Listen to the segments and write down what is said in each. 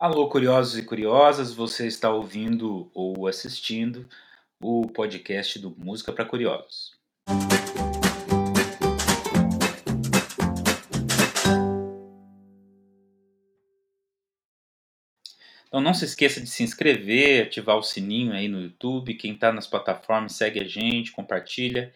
Alô, curiosos e curiosas, você está ouvindo ou assistindo o podcast do Música para Curiosos. Então não se esqueça de se inscrever, ativar o sininho aí no YouTube. Quem está nas plataformas, segue a gente, compartilha.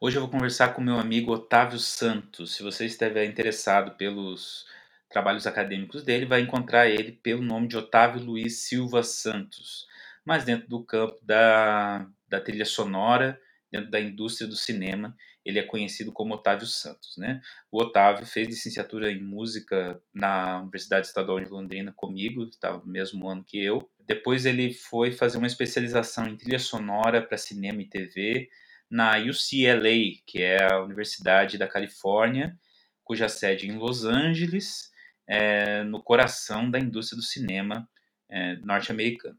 Hoje eu vou conversar com meu amigo Otávio Santos. Se você estiver interessado pelos trabalhos acadêmicos dele, vai encontrar ele pelo nome de Otávio Luiz Silva Santos. Mas dentro do campo da, da trilha sonora, dentro da indústria do cinema, ele é conhecido como Otávio Santos. Né? O Otávio fez licenciatura em música na Universidade Estadual de Londrina comigo, estava no mesmo ano que eu. Depois ele foi fazer uma especialização em trilha sonora para cinema e TV na UCLA, que é a Universidade da Califórnia, cuja sede é em Los Angeles, é, no coração da indústria do cinema é, norte-americano.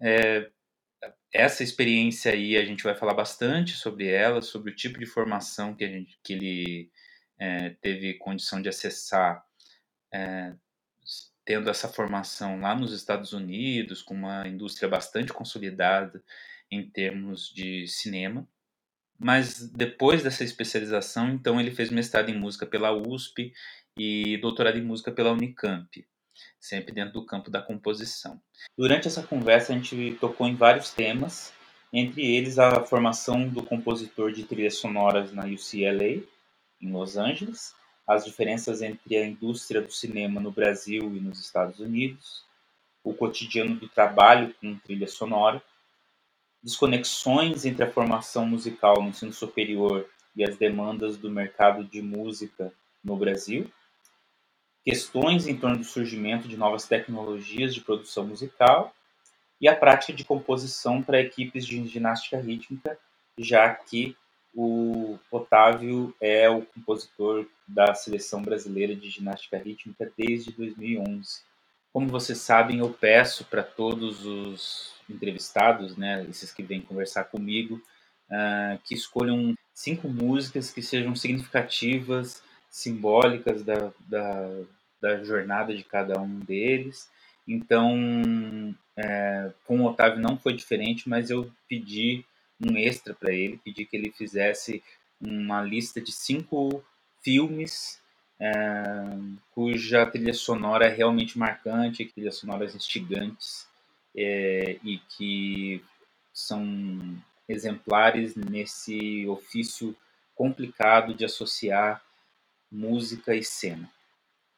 É, essa experiência aí a gente vai falar bastante sobre ela, sobre o tipo de formação que, a gente, que ele é, teve condição de acessar, é, tendo essa formação lá nos Estados Unidos, com uma indústria bastante consolidada em termos de cinema. Mas depois dessa especialização, então ele fez mestrado em música pela USP e doutorado em música pela Unicamp sempre dentro do campo da composição. Durante essa conversa, a gente tocou em vários temas, entre eles a formação do compositor de trilhas sonoras na UCLA, em Los Angeles, as diferenças entre a indústria do cinema no Brasil e nos Estados Unidos, o cotidiano do trabalho com trilha sonora, desconexões entre a formação musical no ensino superior e as demandas do mercado de música no Brasil, questões em torno do surgimento de novas tecnologias de produção musical e a prática de composição para equipes de ginástica rítmica, já que o Otávio é o compositor da seleção brasileira de ginástica rítmica desde 2011. Como vocês sabem, eu peço para todos os entrevistados, né, esses que vêm conversar comigo, uh, que escolham cinco músicas que sejam significativas, simbólicas da, da, da jornada de cada um deles. Então, é, com o Otávio não foi diferente, mas eu pedi um extra para ele, pedi que ele fizesse uma lista de cinco filmes é, cuja trilha sonora é realmente marcante, trilhas sonoras instigantes é, e que são exemplares nesse ofício complicado de associar música e cena.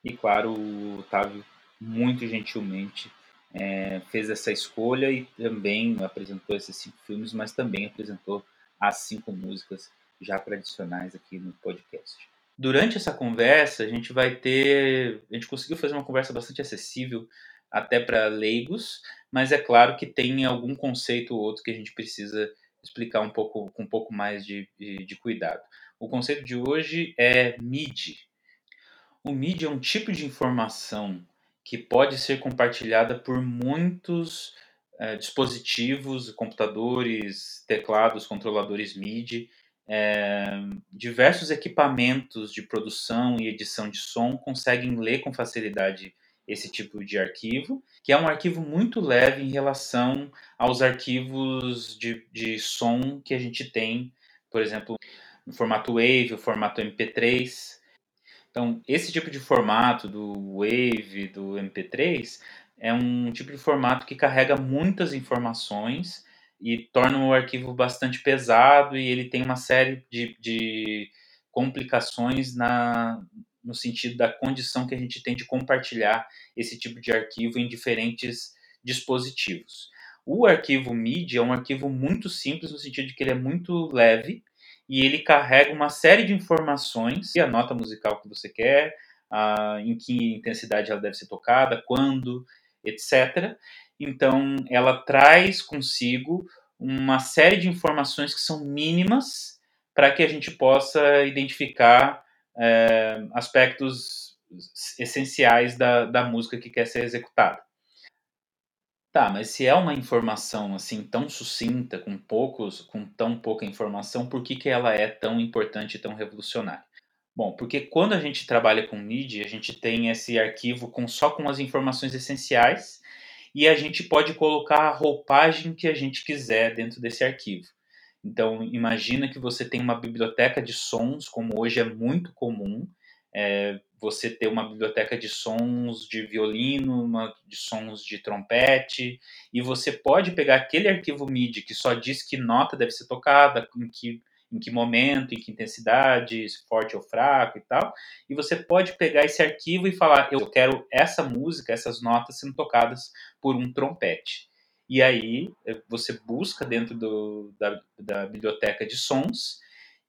E claro, o Otávio muito gentilmente é, fez essa escolha e também apresentou esses cinco filmes, mas também apresentou as cinco músicas já tradicionais aqui no podcast. Durante essa conversa, a gente vai ter. A gente conseguiu fazer uma conversa bastante acessível até para leigos, mas é claro que tem algum conceito ou outro que a gente precisa explicar um pouco com um pouco mais de, de, de cuidado. O conceito de hoje é MIDI, o MIDI é um tipo de informação que pode ser compartilhada por muitos é, dispositivos, computadores, teclados, controladores MIDI. É, diversos equipamentos de produção e edição de som conseguem ler com facilidade esse tipo de arquivo, que é um arquivo muito leve em relação aos arquivos de, de som que a gente tem, por exemplo, no formato WAV, o formato MP3. Então, esse tipo de formato do Wave, do MP3, é um tipo de formato que carrega muitas informações e torna o arquivo bastante pesado e ele tem uma série de, de complicações na, no sentido da condição que a gente tem de compartilhar esse tipo de arquivo em diferentes dispositivos. O arquivo MIDI é um arquivo muito simples no sentido de que ele é muito leve e ele carrega uma série de informações, a nota musical que você quer, uh, em que intensidade ela deve ser tocada, quando, etc. Então, ela traz consigo uma série de informações que são mínimas para que a gente possa identificar é, aspectos essenciais da, da música que quer ser executada. Tá, mas se é uma informação assim tão sucinta, com poucos, com tão pouca informação, por que, que ela é tão importante e tão revolucionária? Bom, porque quando a gente trabalha com MIDI, a gente tem esse arquivo com só com as informações essenciais e a gente pode colocar a roupagem que a gente quiser dentro desse arquivo. Então, imagina que você tem uma biblioteca de sons, como hoje é muito comum, é, você ter uma biblioteca de sons de violino, uma de sons de trompete, e você pode pegar aquele arquivo MIDI que só diz que nota deve ser tocada, em que, em que momento, em que intensidade, forte ou fraco e tal, e você pode pegar esse arquivo e falar: eu quero essa música, essas notas sendo tocadas por um trompete. E aí eh, você busca dentro do, da, da biblioteca de sons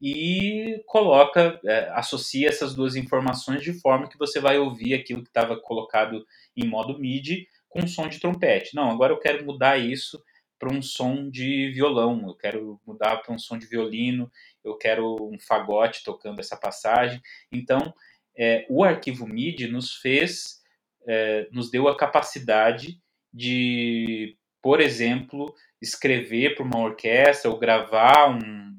e coloca, é, associa essas duas informações de forma que você vai ouvir aquilo que estava colocado em modo MIDI com som de trompete. Não, agora eu quero mudar isso para um som de violão, eu quero mudar para um som de violino, eu quero um fagote tocando essa passagem. Então, é, o arquivo MIDI nos fez, é, nos deu a capacidade de, por exemplo, escrever para uma orquestra ou gravar um, um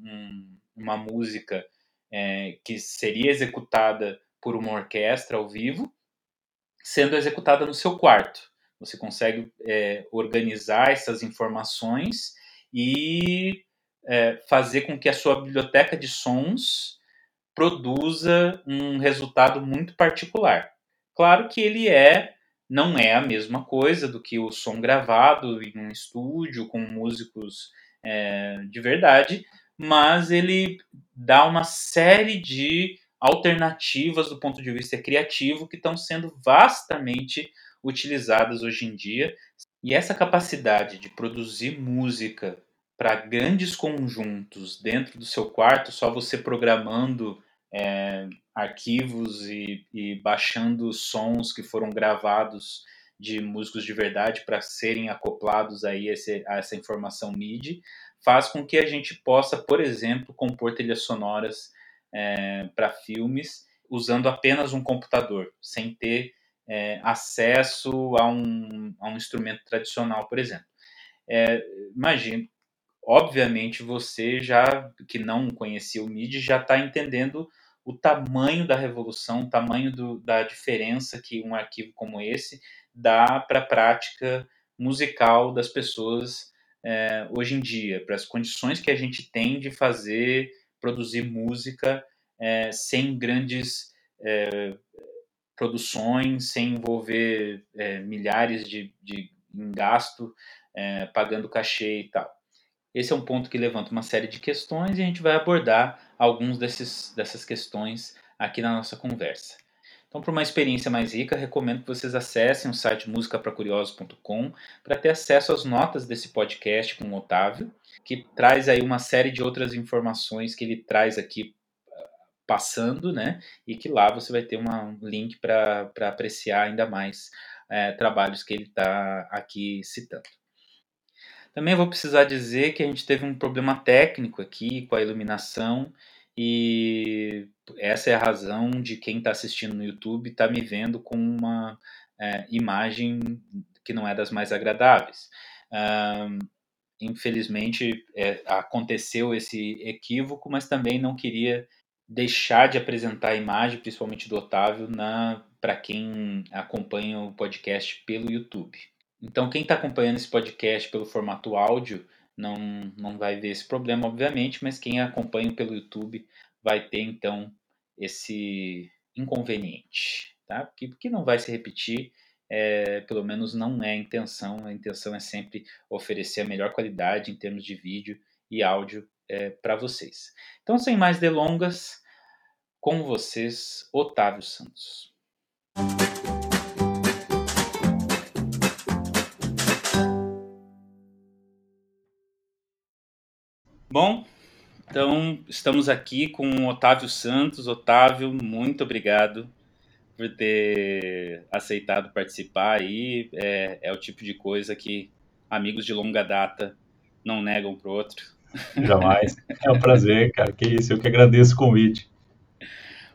uma música é, que seria executada por uma orquestra ao vivo, sendo executada no seu quarto. Você consegue é, organizar essas informações e é, fazer com que a sua biblioteca de sons produza um resultado muito particular. Claro que ele é não é a mesma coisa do que o som gravado em um estúdio com músicos é, de verdade, mas ele dá uma série de alternativas do ponto de vista criativo que estão sendo vastamente utilizadas hoje em dia. E essa capacidade de produzir música para grandes conjuntos dentro do seu quarto, só você programando é, arquivos e, e, baixando sons que foram gravados de músicos de verdade para serem acoplados aí a, essa informação MIDI, faz com que a gente possa, por exemplo, compor trilhas sonoras é, para filmes usando apenas um computador, sem ter é, acesso a um, a um instrumento tradicional, por exemplo. É, imagine, obviamente você já que não conhecia o MIDI já está entendendo o tamanho da revolução, o tamanho do, da diferença que um arquivo como esse dá para a prática musical das pessoas é, hoje em dia, para as condições que a gente tem de fazer, produzir música é, sem grandes é, produções, sem envolver milhares de, de em gasto, pagando cachê e tal. Esse é um ponto que levanta uma série de questões e a gente vai abordar alguns desses, dessas questões aqui na nossa conversa. Então, para uma experiência mais rica, recomendo que vocês acessem o site musicapracuriosos.com para ter acesso às notas desse podcast com o Otávio, que traz aí uma série de outras informações que ele traz aqui ah, passando, né? E que lá você vai ter uma, um link para apreciar ainda mais é, trabalhos que ele está aqui citando. Também vou precisar dizer que a gente teve um problema técnico aqui com a iluminação e essa é a razão de quem está assistindo no YouTube estar tá me vendo com uma é, imagem que não é das mais agradáveis. Um, infelizmente é, aconteceu esse equívoco, mas também não queria deixar de apresentar a imagem, principalmente do Otávio, para quem acompanha o podcast pelo YouTube. Então, quem está acompanhando esse podcast pelo formato áudio não, não vai ver esse problema, obviamente, mas quem acompanha pelo YouTube vai ter então esse inconveniente, tá? Que, que não vai se repetir, é, pelo menos não é a intenção. A intenção é sempre oferecer a melhor qualidade em termos de vídeo e áudio é, para vocês. Então, sem mais delongas, com vocês, Otávio Santos. Bom, então estamos aqui com o Otávio Santos. Otávio, muito obrigado por ter aceitado participar aí. É, é o tipo de coisa que amigos de longa data não negam pro outro. Jamais. É um prazer, cara. Que isso, eu que agradeço o convite.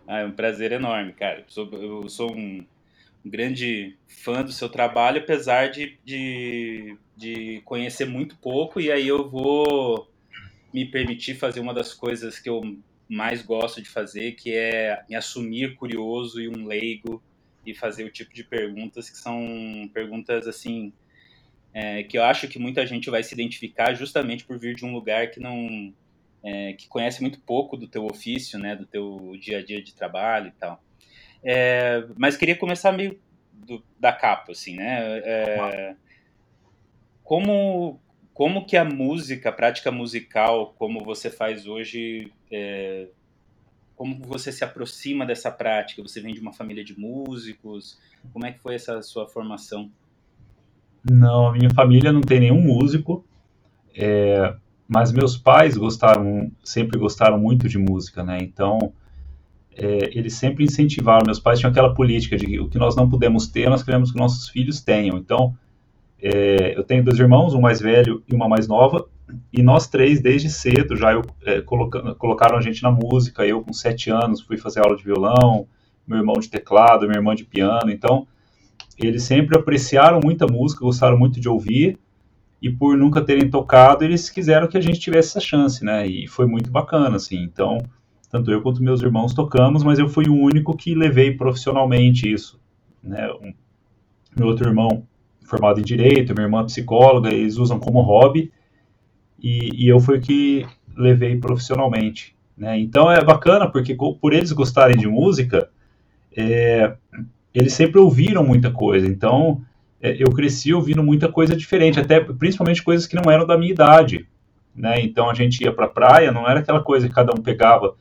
Ah, é um prazer enorme, cara. Eu sou, eu sou um, um grande fã do seu trabalho, apesar de, de, de conhecer muito pouco, e aí eu vou me permitir fazer uma das coisas que eu mais gosto de fazer, que é me assumir curioso e um leigo e fazer o tipo de perguntas que são perguntas assim é, que eu acho que muita gente vai se identificar justamente por vir de um lugar que não é, que conhece muito pouco do teu ofício, né, do teu dia a dia de trabalho e tal. É, mas queria começar meio do, da capa, assim, né? É, como como que a música, a prática musical, como você faz hoje, é, como você se aproxima dessa prática? Você vem de uma família de músicos? Como é que foi essa sua formação? Não, a minha família não tem nenhum músico, é, mas meus pais gostaram, sempre gostaram muito de música, né? Então, é, eles sempre incentivaram. Meus pais tinham aquela política de que o que nós não podemos ter, nós queremos que nossos filhos tenham. Então, é, eu tenho dois irmãos, um mais velho e uma mais nova, e nós três, desde cedo, já eu, é, colocaram a gente na música. Eu, com sete anos, fui fazer aula de violão, meu irmão de teclado, minha irmã de piano. Então, eles sempre apreciaram muita música, gostaram muito de ouvir, e por nunca terem tocado, eles quiseram que a gente tivesse essa chance, né? E foi muito bacana, assim. Então, tanto eu quanto meus irmãos tocamos, mas eu fui o único que levei profissionalmente isso, né? Um, meu outro irmão formado em direito, minha irmã psicóloga, eles usam como hobby, e, e eu fui o que levei profissionalmente, né? Então é bacana porque por eles gostarem de música, é, eles sempre ouviram muita coisa. Então é, eu cresci ouvindo muita coisa diferente, até principalmente coisas que não eram da minha idade, né? Então a gente ia para a praia, não era aquela coisa que cada um pegava.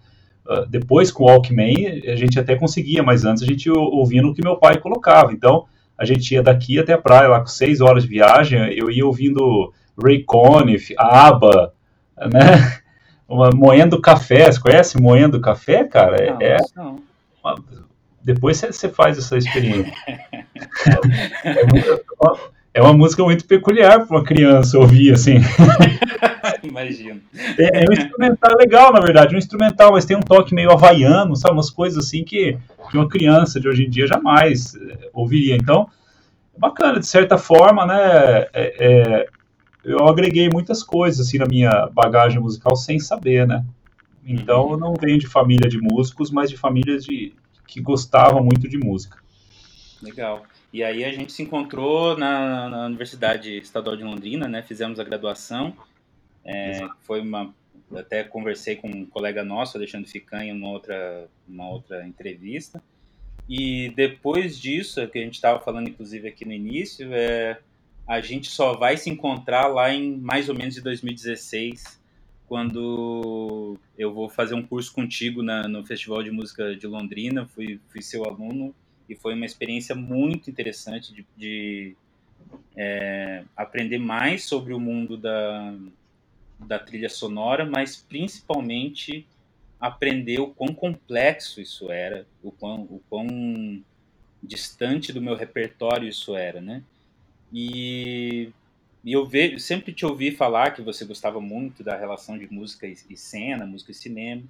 Uh, depois com o Walkman a gente até conseguia, mas antes a gente ouvindo o que meu pai colocava. Então a gente ia daqui até a praia, lá com seis horas de viagem, eu ia ouvindo Ray Conniff, ABBA, né? Uma, moendo café, você conhece moendo café, cara? É, não, é não. Uma, depois você faz essa experiência. é, uma, é, uma, música muito peculiar para uma criança ouvir, assim. Imagino. É, é, um instrumental legal, na verdade, um instrumental, mas tem um toque meio havaiano, sabe? Umas coisas assim que, que uma criança de hoje em dia jamais é, ouviria. Então, bacana, de certa forma, né? É, é, eu agreguei muitas coisas assim na minha bagagem musical sem saber, né? Então, eu não venho de família de músicos, mas de famílias de que gostavam muito de música. Legal. E aí a gente se encontrou na, na Universidade Estadual de Londrina, né? Fizemos a graduação. É, foi uma até conversei com um colega nosso, Alexandre Ficanha, uma outra uma outra entrevista. E depois disso, é que a gente estava falando inclusive aqui no início, é, a gente só vai se encontrar lá em mais ou menos de 2016, quando eu vou fazer um curso contigo na, no Festival de Música de Londrina, fui, fui seu aluno e foi uma experiência muito interessante de, de é, aprender mais sobre o mundo da, da trilha sonora, mas principalmente aprender o quão complexo isso era, o quão, o quão distante do meu repertório isso era, né? E, e eu ve, sempre te ouvi falar que você gostava muito da relação de música e, e cena, música e cinema.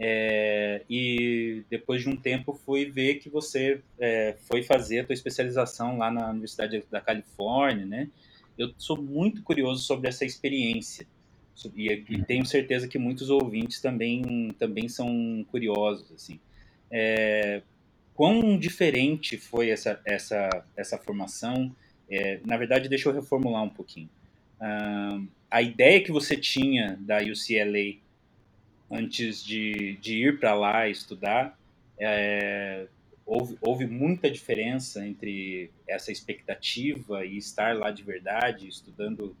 É, e depois de um tempo fui ver que você é, foi fazer a tua especialização lá na Universidade da Califórnia, né? Eu sou muito curioso sobre essa experiência e, e tenho certeza que muitos ouvintes também também são curiosos assim. É, quão diferente foi essa essa essa formação? É, na verdade, deixa eu reformular um pouquinho. Uh, a ideia que você tinha da UCLA antes de, de ir para lá estudar, é, houve, houve muita diferença entre essa expectativa e estar lá de verdade, estudando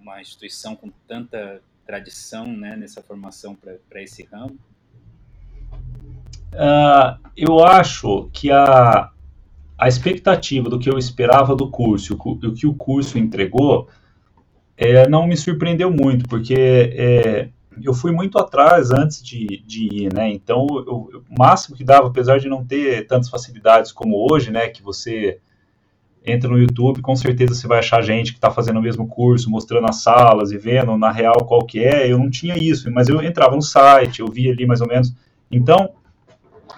uma instituição com tanta tradição né, nessa formação para esse ramo? Uh, eu acho que a, a expectativa do que eu esperava do curso e o que o curso entregou é, não me surpreendeu muito, porque é, eu fui muito atrás antes de, de ir, né? Então, eu, o máximo que dava, apesar de não ter tantas facilidades como hoje, né? Que você entra no YouTube, com certeza você vai achar gente que está fazendo o mesmo curso, mostrando as salas e vendo na real qual que é. Eu não tinha isso, mas eu entrava no site, eu via ali mais ou menos. Então,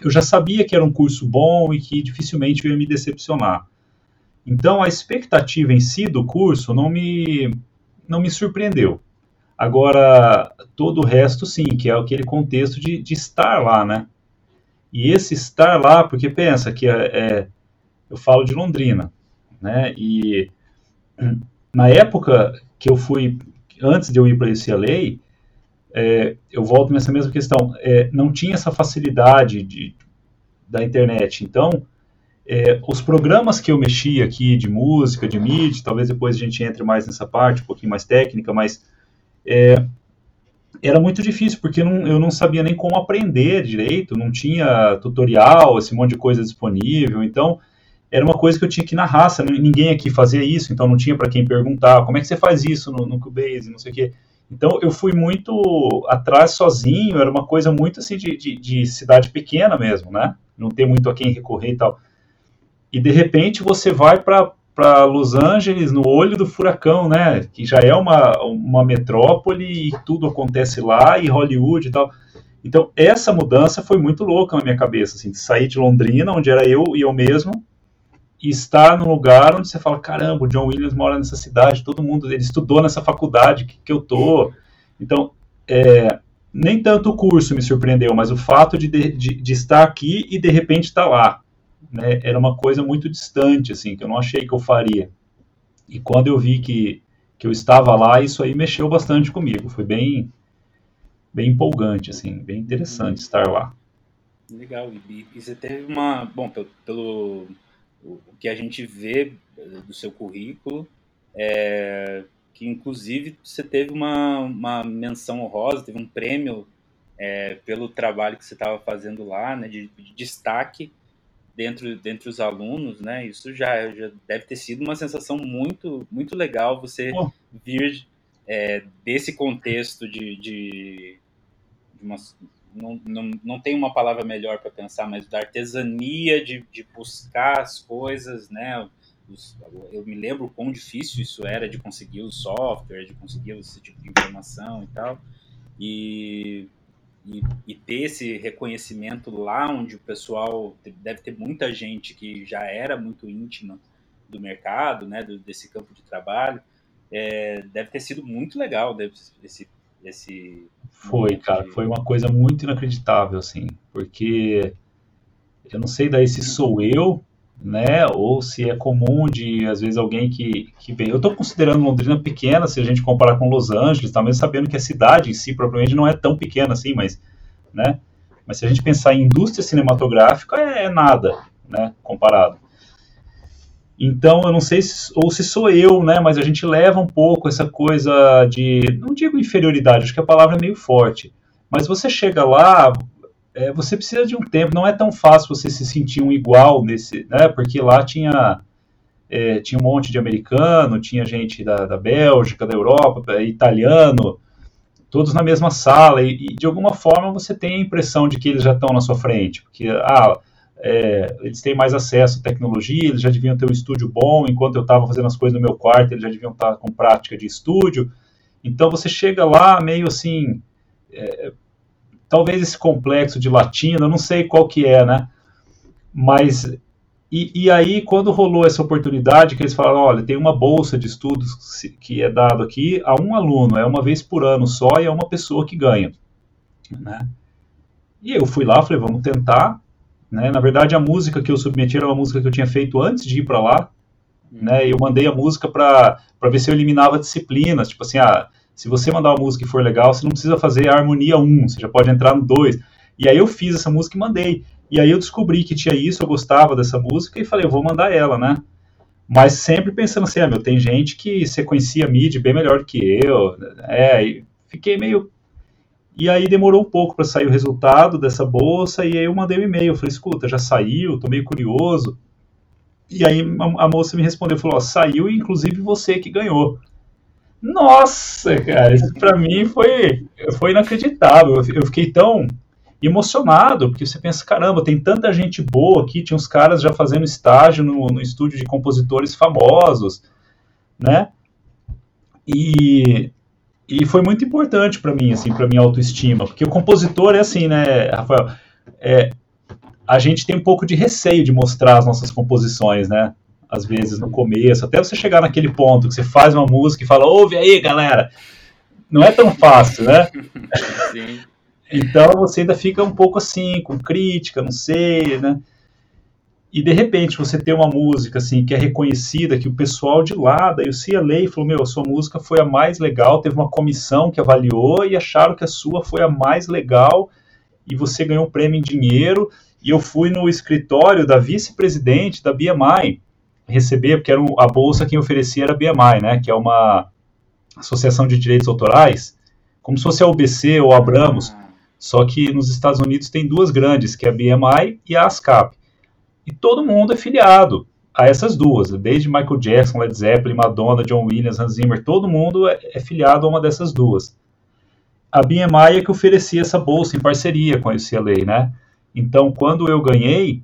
eu já sabia que era um curso bom e que dificilmente eu ia me decepcionar. Então, a expectativa em si do curso não me, não me surpreendeu. Agora, todo o resto, sim, que é aquele contexto de, de estar lá, né? E esse estar lá, porque pensa que é, é, eu falo de Londrina, né? E na época que eu fui, antes de eu ir para esse UCLA, é, eu volto nessa mesma questão, é, não tinha essa facilidade de, da internet. Então, é, os programas que eu mexia aqui de música, de mídia, talvez depois a gente entre mais nessa parte, um pouquinho mais técnica, mas é, era muito difícil, porque não, eu não sabia nem como aprender direito, não tinha tutorial, esse monte de coisa disponível, então era uma coisa que eu tinha que ir na raça, ninguém aqui fazia isso, então não tinha para quem perguntar, como é que você faz isso no, no Cubase, não sei o quê. Então eu fui muito atrás sozinho, era uma coisa muito assim de, de, de cidade pequena mesmo, né? Não ter muito a quem recorrer e tal. E de repente você vai para para Los Angeles no olho do furacão, né? Que já é uma, uma metrópole e tudo acontece lá e Hollywood e tal. Então essa mudança foi muito louca na minha cabeça, assim, de sair de Londrina, onde era eu e eu mesmo, e estar num lugar onde você fala, caramba, o John Williams mora nessa cidade, todo mundo, ele estudou nessa faculdade que, que eu tô. Então, é, nem tanto o curso me surpreendeu, mas o fato de, de, de estar aqui e de repente estar lá né, era uma coisa muito distante, assim, que eu não achei que eu faria. E quando eu vi que, que eu estava lá, isso aí mexeu bastante comigo. Foi bem, bem empolgante, assim, bem interessante estar lá. Legal. E, e você teve uma, bom, pelo, pelo o que a gente vê do seu currículo, é, que inclusive você teve uma, uma menção honrosa, teve um prêmio é, pelo trabalho que você estava fazendo lá, né, de, de destaque dentro dentre os alunos, né? Isso já, já deve ter sido uma sensação muito muito legal você oh. vir é, desse contexto de, de, de uma, não, não, não tem uma palavra melhor para pensar, mas da artesania de, de buscar as coisas, né? eu me lembro quão difícil isso era de conseguir o software, de conseguir esse tipo de informação e tal. E e, e, ter esse reconhecimento lá onde o pessoal deve ter muita gente que já era muito íntima do mercado, né, do, desse campo de trabalho, é, deve ter sido muito legal deve, esse, esse foi cara de... foi uma coisa muito inacreditável assim porque eu não sei daí se sou eu né ou se é comum de às vezes alguém que, que vem eu estou considerando Londrina pequena se a gente comparar com Los Angeles também sabendo que a cidade em si provavelmente não é tão pequena assim mas né? Mas se a gente pensar em indústria cinematográfica, é, é nada, né? Comparado. Então, eu não sei se, ou se sou eu, né? Mas a gente leva um pouco essa coisa de, não digo inferioridade, acho que a palavra é meio forte. Mas você chega lá, é, você precisa de um tempo. Não é tão fácil você se sentir um igual nesse, né? Porque lá tinha é, tinha um monte de americano, tinha gente da, da Bélgica, da Europa, italiano, todos na mesma sala, e, e, de alguma forma você tem a impressão de que eles já estão na sua frente, porque ah, é, eles têm mais acesso à tecnologia, eles já deviam ter um estúdio bom, enquanto eu estava fazendo as coisas no meu quarto, eles já deviam estar com prática de estúdio. Então você chega lá meio assim, é, talvez esse complexo de latino, eu não sei qual que é, né? Mas e, e, aí, quando rolou essa oportunidade, que eles falaram, olha, tem uma bolsa de estudos que é dado aqui a um aluno, é uma vez por ano só e é uma pessoa que ganha, né? E eu fui lá, falei, vamos tentar, né? Na verdade, a música que eu submeti era uma música que eu tinha feito antes de ir para lá, né? Eu mandei a música para ver se eu eliminava disciplinas, tipo assim, ah, se você mandar uma música e for legal, você não precisa fazer a harmonia 1, você já pode entrar no 2. E aí eu fiz essa música e mandei. E aí eu descobri que tinha isso, eu gostava dessa música e falei, eu vou mandar ela, né? Mas sempre pensando assim, ah, meu, tem gente que sequencia MIDI bem melhor que eu. É, e fiquei meio. E aí demorou um pouco para sair o resultado dessa bolsa, e aí eu mandei um e-mail. Falei, escuta, já saiu, tô meio curioso. E aí a, moça me respondeu, falou, ó, saiu inclusive você que ganhou. Nossa, cara, isso para mim foi, foi inacreditável. Eu fiquei tão emocionado, porque você pensa, caramba, tem tanta gente boa aqui, tinha uns caras já fazendo estágio no, no estúdio de compositores famosos, né? E, e foi muito importante para mim, assim, para minha autoestima, porque o compositor é assim, né, Rafael, é, a gente tem um pouco de receio de mostrar as nossas composições, né? Às vezes no começo, até você chegar naquele ponto que você faz uma música e fala, ouve aí, galera, não é tão fácil, né? Sim. Então você ainda fica um pouco assim, com crítica, não sei, né? E de repente você tem uma música assim que é reconhecida, que o pessoal de lá, daí o CLA falou: Meu, a sua música foi a mais legal. Teve uma comissão que avaliou e acharam que a sua foi a mais legal e você ganhou um prêmio em dinheiro. E eu fui no escritório da vice-presidente da BMI receber, porque era a bolsa quem oferecia era a BMI, né? Que é uma associação de direitos autorais, como se fosse a UBC ou a Abramos. Só que nos Estados Unidos tem duas grandes, que é a BMI e a ASCAP e todo mundo é filiado a essas duas, desde Michael Jackson, Led Zeppelin, Madonna, John Williams, Hans Zimmer, todo mundo é, é filiado a uma dessas duas. A BMI é que oferecia essa bolsa em parceria com a UCLA, né? Então, quando eu ganhei,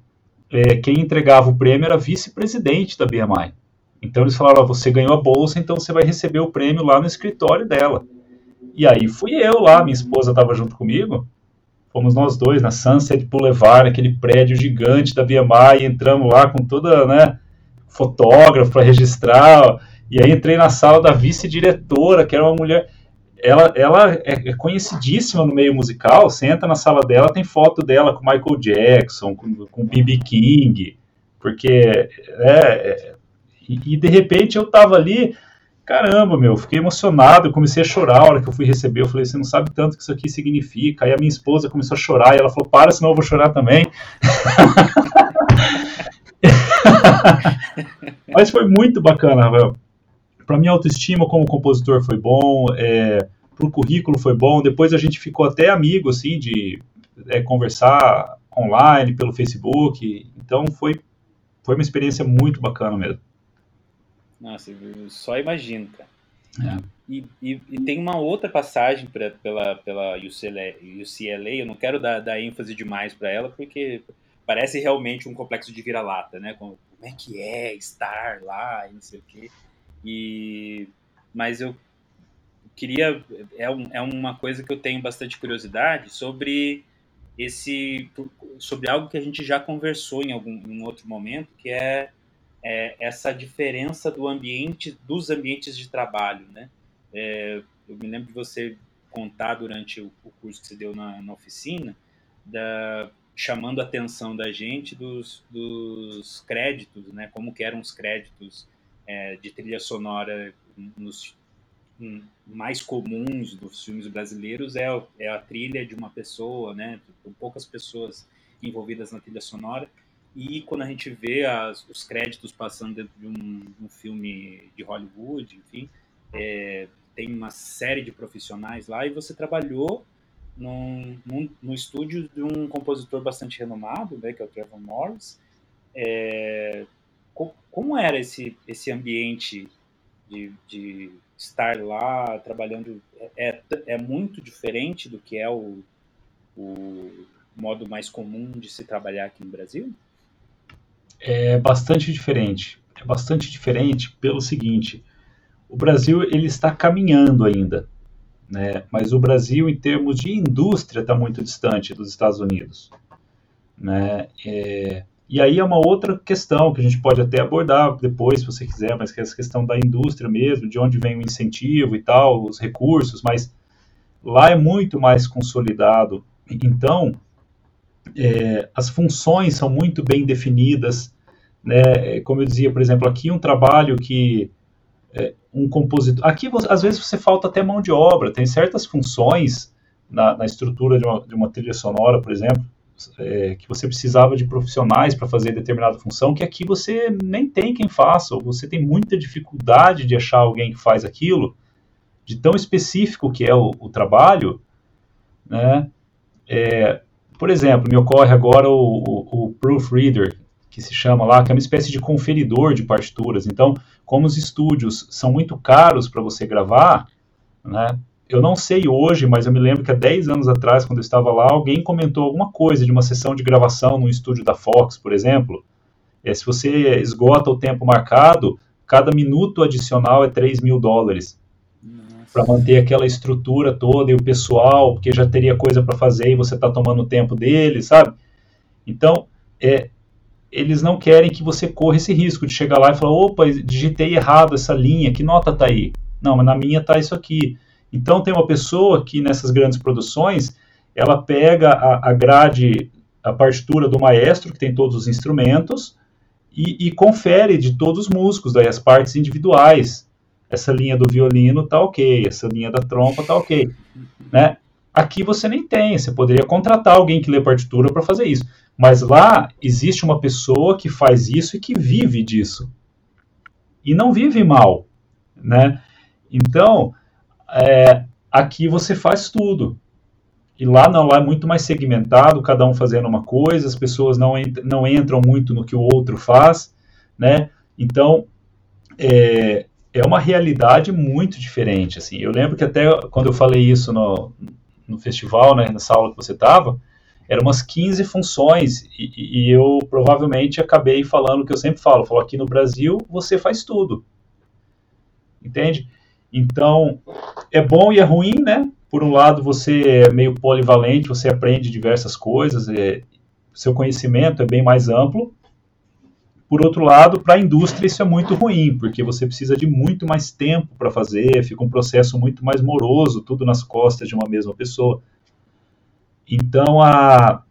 é, quem entregava o prêmio era vice-presidente da BMI. Então eles falaram: você ganhou a bolsa, então você vai receber o prêmio lá no escritório dela. E aí fui eu lá, minha esposa estava junto comigo, fomos nós dois na Sunset Boulevard, aquele prédio gigante da BMI, entramos lá com toda, né, fotógrafo para registrar, e aí entrei na sala da vice-diretora, que era uma mulher, ela, ela é, é conhecidíssima no meio musical, você entra na sala dela, tem foto dela com Michael Jackson, com B.B. King, porque, é, é, e, e de repente eu tava ali, caramba, meu, fiquei emocionado, eu comecei a chorar a hora que eu fui receber, eu falei, você não sabe tanto que isso aqui significa, aí a minha esposa começou a chorar, e ela falou, para, senão eu vou chorar também. Mas foi muito bacana, Rafael. Para minha autoestima como compositor foi bom, é, para o currículo foi bom, depois a gente ficou até amigo, assim, de é, conversar online, pelo Facebook, então foi, foi uma experiência muito bacana mesmo. Nossa, eu só imagino, cara. É. E, e, e, tem uma outra passagem pra, pela, pela UCLA, UCLA, eu não quero dar, dar ênfase demais para ela, porque parece realmente um complexo de vira-lata, né? Como, como, é que é estar lá e não sei o quê. E, mas eu queria. É, um, é uma coisa que eu tenho bastante curiosidade sobre esse. sobre algo que a gente já conversou em algum em outro momento, que é é, essa diferença do ambiente, dos ambientes de trabalho, né? É, eu me lembro de você contar durante o, o curso que você deu na, na oficina, da, chamando a atenção da gente dos, dos créditos, né? Como que eram os créditos é, de trilha sonora nos mais comuns dos filmes brasileiros é, é a trilha de uma pessoa, né? Com poucas pessoas envolvidas na trilha sonora e quando a gente vê as, os créditos passando dentro de um, um filme de Hollywood, enfim, é, tem uma série de profissionais lá e você trabalhou num, num, no estúdio de um compositor bastante renomado, né, que é o Trevor Morris. É, co, como era esse, esse ambiente de, de estar lá trabalhando? É, é muito diferente do que é o, o modo mais comum de se trabalhar aqui no Brasil? é bastante diferente. É bastante diferente pelo seguinte: o Brasil ele está caminhando ainda, né? Mas o Brasil, em termos de indústria, está muito distante dos Estados Unidos, né? É, e aí é uma outra questão que a gente pode até abordar depois, se você quiser, mas que é essa questão da indústria mesmo, de onde vem o incentivo e tal, os recursos, mas lá é muito mais consolidado. Então, é, as funções são muito bem definidas, né? Como eu dizia, por exemplo, aqui um trabalho que é, um compositor. Aqui, às vezes, você falta até mão de obra, tem certas funções na, na estrutura de uma, de uma, trilha sonora, por exemplo, é, que você precisava de profissionais para fazer determinada função, que aqui você nem tem quem faça, ou você tem muita dificuldade de achar alguém que faz aquilo, de tão específico que é o, o trabalho, né? É, por exemplo, me ocorre agora o, o, o proofreader, que se chama lá, que é uma espécie de conferidor de partituras. Então, como os estúdios são muito caros para você gravar, né? Eu não sei hoje, mas eu me lembro que há 10 anos atrás, quando eu estava lá, alguém comentou alguma coisa de uma sessão de gravação no estúdio da Fox, por exemplo. É, se você esgota o tempo marcado, cada minuto adicional é 3 mil dólares para manter aquela estrutura toda e o pessoal, porque já teria coisa para fazer e você está tomando o tempo dele, sabe? Então, é, eles não querem que você corra esse risco de chegar lá e falar, opa, digitei errado essa linha, que nota tá aí? Não, mas na minha tá isso aqui. Então tem uma pessoa que nessas grandes produções, ela pega a, a grade, a partitura do maestro, que tem todos os instrumentos, e, e, confere de todos os músicos, daí as partes individuais. Essa linha do violino tá ok, essa linha da trompa tá ok, né? Aqui você nem tem, você poderia contratar alguém que lê partitura para fazer isso. Mas lá existe uma pessoa que faz isso e que vive disso. E não vive mal, né? Então, é, aqui você faz tudo. E lá não, lá é muito mais segmentado, cada um fazendo uma coisa, as pessoas não, ent não entram muito no que o outro faz, né? Então, é, é uma realidade muito diferente, assim. Eu lembro que até quando eu falei isso no, no festival, né, nessa aula que você estava, eram umas 15 funções e, e, eu provavelmente acabei falando o que eu sempre falo, falo aqui no Brasil você faz tudo, entende? Então, é bom e é ruim, né? por um lado, você é meio polivalente, você aprende diversas coisas, é, seu conhecimento é bem mais amplo. Por outro lado, para a indústria isso é muito ruim, porque você precisa de muito mais tempo para fazer, fica um processo muito mais moroso, tudo nas costas de uma mesma pessoa. Então, a,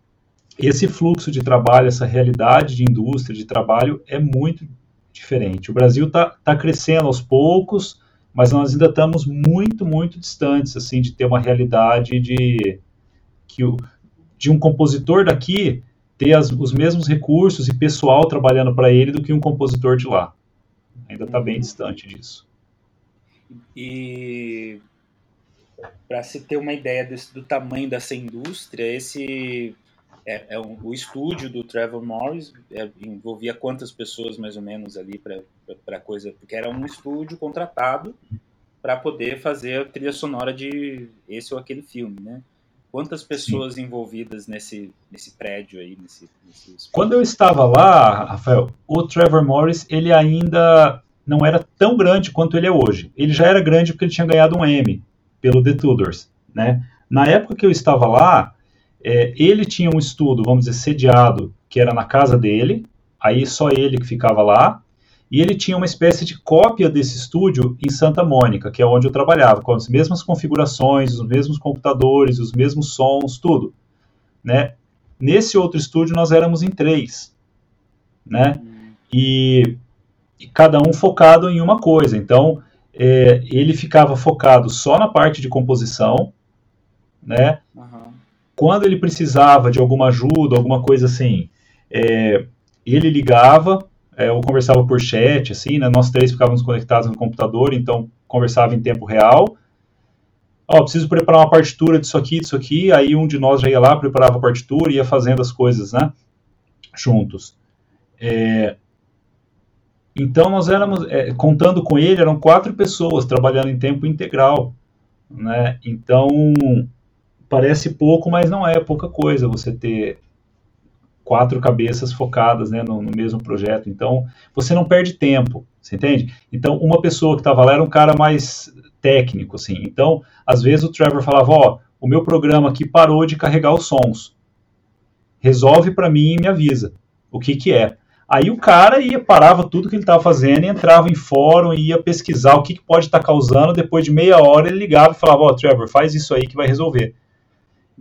esse fluxo de trabalho, essa realidade de indústria, de trabalho, é muito diferente. O Brasil está tá crescendo aos poucos, mas nós ainda estamos muito, muito distantes assim de ter uma realidade de que o, de um compositor daqui ter as, os mesmos recursos e pessoal trabalhando para ele do que um compositor de lá. Ainda está bem uhum. distante disso. E para se ter uma ideia desse, do tamanho dessa indústria, esse é, é um, o estúdio do Trevor Morris é, envolvia quantas pessoas mais ou menos ali para coisa, porque era um estúdio contratado para poder fazer a trilha sonora de esse ou aquele filme, né? Quantas pessoas Sim. envolvidas nesse, nesse prédio aí, nesse, nesse Quando eu estava lá, Rafael, o Trevor Morris, ele ainda não era tão grande quanto ele é hoje. Ele já era grande porque ele tinha ganhado um Emmy pelo The Tudors, né? Na época que eu estava lá, é, ele tinha um estudo, vamos dizer, sediado, que era na casa dele, aí só ele que ficava lá, e ele tinha uma espécie de cópia desse estúdio em Santa Mônica, que é onde eu trabalhava, com as mesmas configurações, os mesmos computadores, os mesmos sons, tudo. Né? Nesse outro estúdio nós éramos em três, né? E, e cada um focado em uma coisa. Então é, ele ficava focado só na parte de composição, né? Uhum quando ele precisava de alguma ajuda, alguma coisa assim, é, ele ligava, é, ou conversava por chat, assim, né? Nós três ficávamos conectados no computador, então conversava em tempo real. Ó, preciso preparar uma partitura disso aqui, disso aqui. Aí um de nós já ia lá, preparava a partitura e ia fazendo as coisas, né? Juntos. É, então nós éramos, é, contando com ele, eram quatro pessoas trabalhando em tempo integral, né? Então parece pouco, mas não é pouca coisa você ter quatro cabeças focadas né, no, no, mesmo projeto. Então, você não perde tempo, você entende? Então, uma pessoa que estava lá era um cara mais técnico, assim. Então, às vezes o Trevor falava, ó, o meu programa aqui parou de carregar os sons. Resolve para mim e me avisa o que que é. Aí o cara ia, parava tudo que ele estava fazendo entrava em fórum e ia pesquisar o que, que pode estar tá causando. Depois de meia hora ele ligava e falava, ó, Trevor, faz isso aí que vai resolver.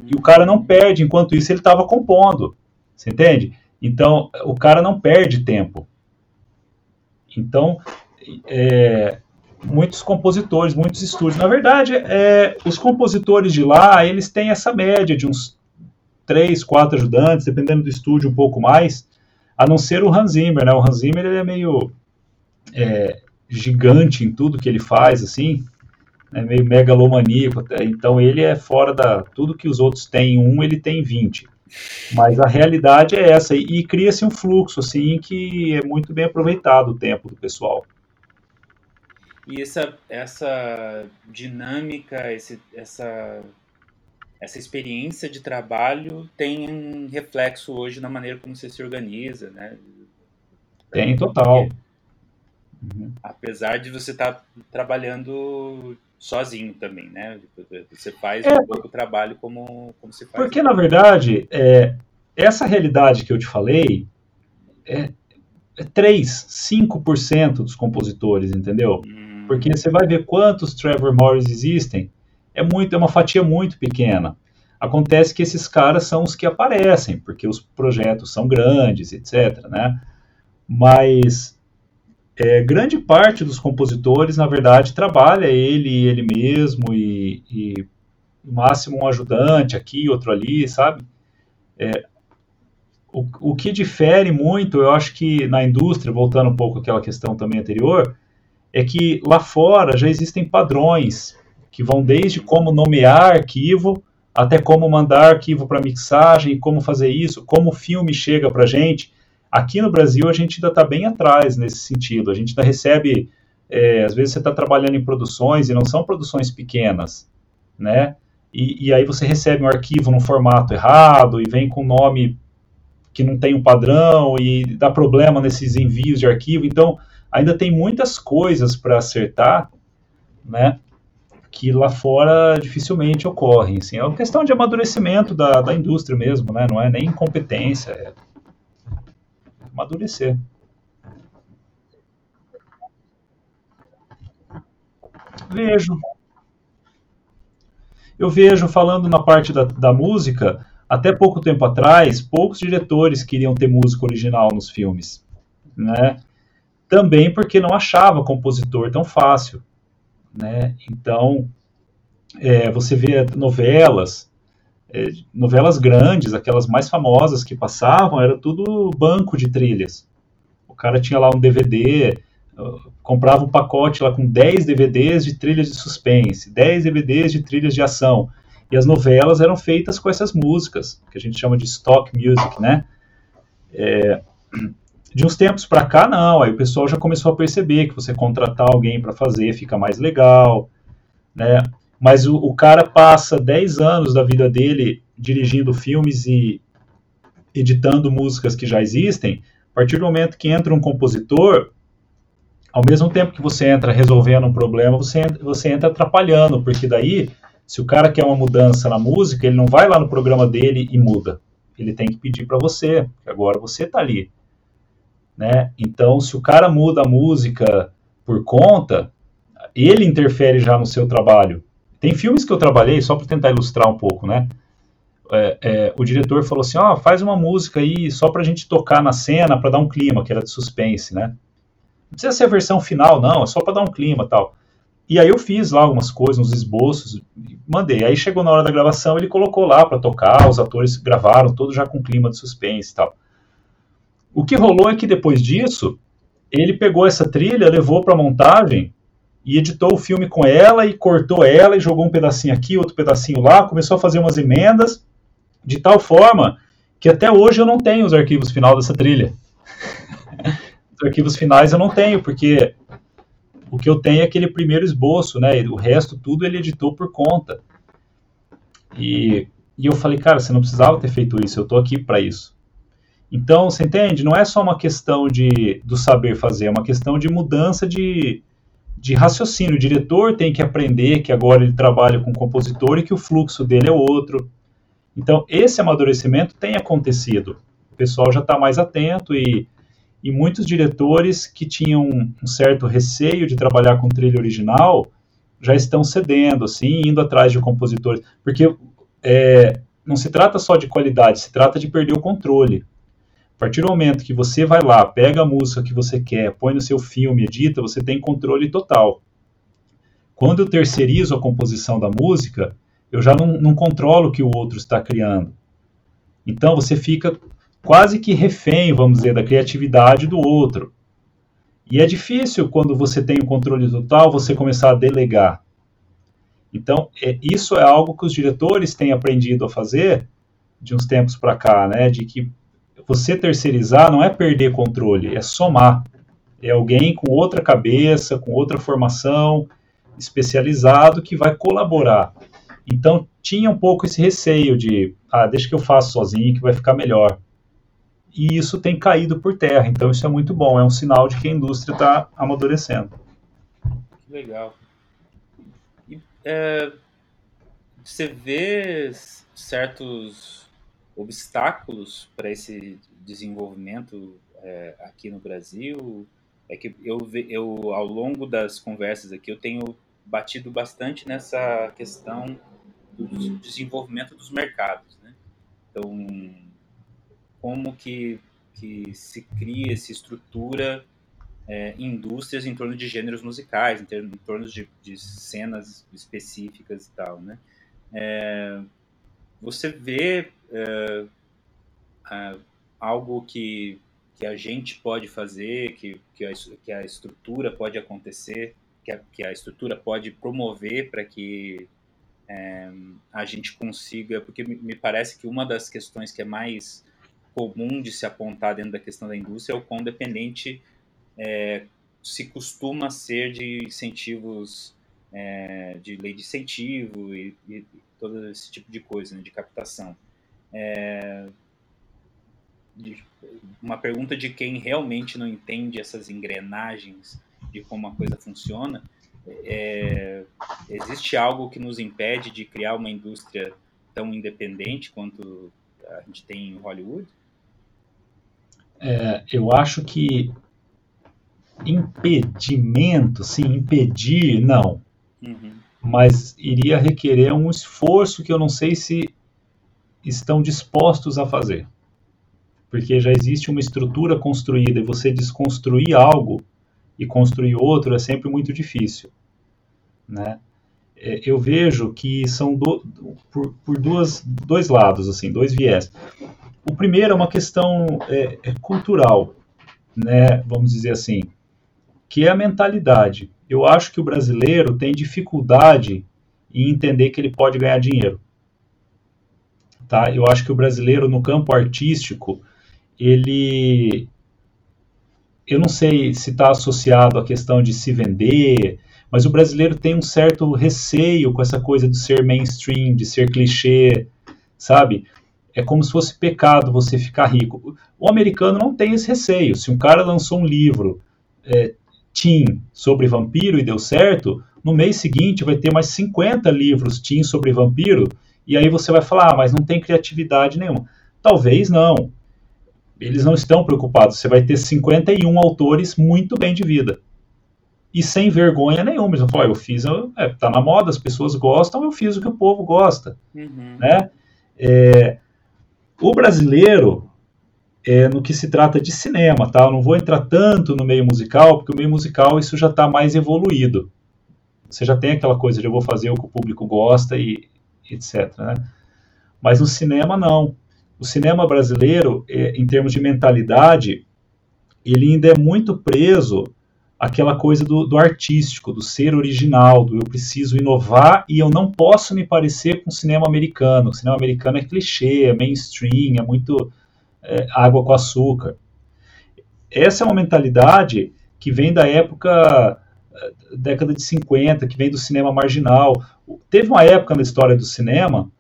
E o cara não perde, enquanto isso ele estava compondo. Você entende? Então, o cara não perde tempo. Então, é, muitos compositores, muitos estúdios. Na verdade, é, os compositores de lá, eles têm essa média de uns três, quatro ajudantes, dependendo do estúdio, um pouco mais, a não ser o Hans Zimmer, né? O Hans Zimmer ele é meio é, gigante em tudo que ele faz, assim né, meio megalomaníaco, então ele é fora da. Tudo que os outros têm um, ele tem 20. Mas a realidade é essa, e, e cria-se um fluxo, assim, que é muito bem aproveitado o tempo do pessoal. E essa, essa dinâmica, esse, essa, essa experiência de trabalho tem um reflexo hoje na maneira como você se organiza, né? Tem, total. Uhum. Apesar de você estar tá trabalhando sozinho também, né? Você faz é, um pouco o trabalho como, como se faz. Porque, na verdade, é, essa realidade que eu te falei é, é 3, 5% dos compositores, entendeu? Hum. Porque você vai ver quantos Trevor Morris existem é muito, é uma fatia muito pequena. Acontece que esses caras são os que aparecem, porque os projetos são grandes, etc. Né? Mas é, grande parte dos compositores, na verdade, trabalha ele ele mesmo e, e no máximo um ajudante aqui, outro ali, sabe? É, o, o que difere muito, eu acho que na indústria, voltando um pouco àquela questão também anterior, é que lá fora já existem padrões que vão desde como nomear arquivo até como mandar arquivo para mixagem, como fazer isso, como o filme chega para gente. Aqui no Brasil a gente ainda está bem atrás nesse sentido. A gente ainda recebe, é, às vezes você está trabalhando em produções e não são produções pequenas, né? E, e, aí você recebe um arquivo no formato errado e vem com nome que não tem um padrão e dá problema nesses envios de arquivo. Então ainda tem muitas coisas para acertar, né? que lá fora dificilmente ocorrem. Assim. É uma questão de amadurecimento da, da indústria mesmo, né? não é nem incompetência, é amadurecer. Vejo. Eu vejo, falando na parte da, da música, até pouco tempo atrás, poucos diretores queriam ter música original nos filmes. Né? Também porque não achava compositor tão fácil né? Então, é, você vê novelas, é, novelas grandes, aquelas mais famosas que passavam, era tudo banco de trilhas. O cara tinha lá um DVD, comprava um pacote lá com 10 DVDs de trilhas de suspense, 10 DVDs de trilhas de ação. E as novelas eram feitas com essas músicas, que a gente chama de stock music, né? É, de uns tempos para cá, não. Aí o pessoal já começou a perceber que você contratar alguém para fazer fica mais legal, né? Mas o, o, cara passa 10 anos da vida dele dirigindo filmes e editando músicas que já existem. A partir do momento que entra um compositor, ao mesmo tempo que você entra resolvendo um problema, você, você entra atrapalhando, porque daí, se o cara quer uma mudança na música, ele não vai lá no programa dele e muda. Ele tem que pedir para você, agora você está ali né? Então, se o cara muda a música por conta, ele interfere já no seu trabalho. Tem filmes que eu trabalhei, só para tentar ilustrar um pouco, né? É, é, o diretor falou assim, ó, oh, faz uma música aí só para a gente tocar na cena, para dar um clima, que era de suspense, né? Não precisa ser a versão final, não, é só para dar um clima tal. E aí eu fiz lá algumas coisas, uns esboços, mandei. Aí chegou na hora da gravação, ele colocou lá para tocar, os atores gravaram, todos já com clima de suspense e tal. O que rolou é que depois disso, ele pegou essa trilha, levou para montagem e editou o filme com ela e cortou ela e jogou um pedacinho aqui, outro pedacinho lá, começou a fazer umas emendas de tal forma que até hoje eu não tenho os arquivos final dessa trilha. os arquivos finais eu não tenho, porque o que eu tenho é aquele primeiro esboço, né? O resto tudo ele editou por conta. E, e eu falei, cara, você não precisava ter feito isso, eu tô aqui para isso. Então, você entende? Não é só uma questão de, do saber fazer, é uma questão de mudança de, de raciocínio. O diretor tem que aprender que agora ele trabalha com o compositor e que o fluxo dele é outro. Então, esse amadurecimento tem acontecido. O pessoal já está mais atento e, e muitos diretores que tinham um certo receio de trabalhar com trilha original já estão cedendo, assim, indo atrás de compositores. Porque é, não se trata só de qualidade, se trata de perder o controle. Partir do momento que você vai lá, pega a música que você quer, põe no seu filme, edita, você tem controle total. Quando eu terceirizo a composição da música, eu já não, não controlo o que o outro está criando. Então você fica quase que refém, vamos dizer, da criatividade do outro. E é difícil quando você tem o controle total você começar a delegar. Então, é, isso é algo que os diretores têm aprendido a fazer de uns tempos para cá, né? De que você terceirizar não é perder controle, é somar. É alguém com outra cabeça, com outra formação, especializado, que vai colaborar. Então, tinha um pouco esse receio de, ah, deixa que eu faço sozinho, que vai ficar melhor. E isso tem caído por terra, então isso é muito bom, é um sinal de que a indústria está amadurecendo. Legal. E, é, você vê certos obstáculos para esse desenvolvimento é, aqui no Brasil é que eu, eu ao longo das conversas aqui eu tenho batido bastante nessa questão do desenvolvimento dos mercados. Né? Então, como que, que se cria, se estrutura é, indústrias em torno de gêneros musicais, em, termos, em torno de, de, cenas específicas e tal, né? É, você vê é, algo que, que a gente pode fazer, que, que, a, que a estrutura pode acontecer, que a, que a estrutura pode promover para que é, a gente consiga, porque me parece que uma das questões que é mais comum de se apontar dentro da questão da indústria é o quão dependente é, se costuma ser de incentivos, é, de lei de incentivo e, e, todo esse tipo de coisa, né, de captação. É, uma pergunta de quem realmente não entende essas engrenagens de como a coisa funciona, é, existe algo que nos impede de criar uma indústria tão independente quanto a gente tem em Hollywood? É, eu acho que impedimento, sim, impedir, não. Uhum. Mas iria requerer um esforço que eu não sei se estão dispostos a fazer. Porque já existe uma estrutura construída e você desconstruir algo e construir outro é sempre muito difícil. Né? É, eu vejo que são do, por, por duas, dois lados, assim, dois viés. O primeiro é uma questão é, é cultural, né, vamos dizer assim que é a mentalidade. Eu acho que o brasileiro tem dificuldade em entender que ele pode ganhar dinheiro. Tá? Eu acho que o brasileiro no campo artístico, ele eu não sei se está associado à questão de se vender, mas o brasileiro tem um certo receio com essa coisa de ser mainstream, de ser clichê, sabe? É como se fosse pecado você ficar rico. O americano não tem esse receio. Se um cara lançou um livro é, sobre vampiro e deu certo, no mês seguinte vai ter mais 50 livros teen sobre vampiro, e aí você vai falar, ah, mas não tem criatividade nenhuma. Talvez não. Eles não estão preocupados. Você vai ter 51 autores muito bem de vida. E sem vergonha nenhuma. Eles vão falar, eu fiz, é, tá na moda, as pessoas gostam, eu fiz o que o povo gosta. Uhum. Né? É, o brasileiro, é, no que se trata de cinema, tá? Eu não vou entrar tanto no meio musical, porque o meio musical isso já está mais evoluído. Você já tem aquela coisa de eu vou fazer o que o público gosta e etc. Né? Mas no cinema não. O cinema brasileiro, é, em termos de mentalidade, ele ainda é muito preso àquela coisa do, do artístico, do ser original, do eu preciso inovar e eu não posso me parecer com o cinema americano. O cinema americano é clichê, é mainstream, é muito é, água com açúcar. Essa é uma mentalidade que vem da época é, década de 50, que vem do cinema marginal. Teve uma época na história do cinema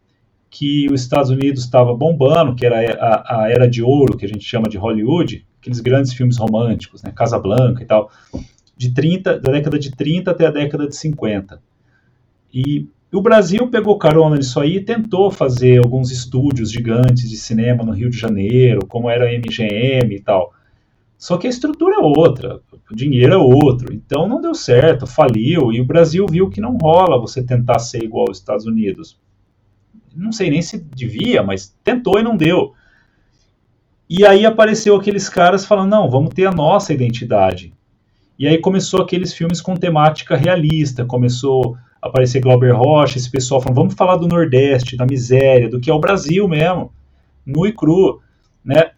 que os Estados Unidos estava bombando, que era a, a, era de ouro, que a gente chama de Hollywood, aqueles grandes filmes românticos, né, Casablanca e tal, de 30, da década de 30 até a década de 50. E o Brasil pegou carona nisso aí e tentou fazer alguns estúdios gigantes de cinema no Rio de Janeiro, como era a MGM e tal. Só que a estrutura é outra, o dinheiro é outro, então não deu certo, faliu, e o Brasil viu que não rola você tentar ser igual aos Estados Unidos. Não sei nem se devia, mas tentou e não deu. E aí apareceu aqueles caras falando: não, vamos ter a nossa identidade. E aí começou aqueles filmes com temática realista, começou aparecer Glauber Rocha, esse pessoal falando, vamos falar do Nordeste, da miséria, do que é o Brasil mesmo, nu e cru, né?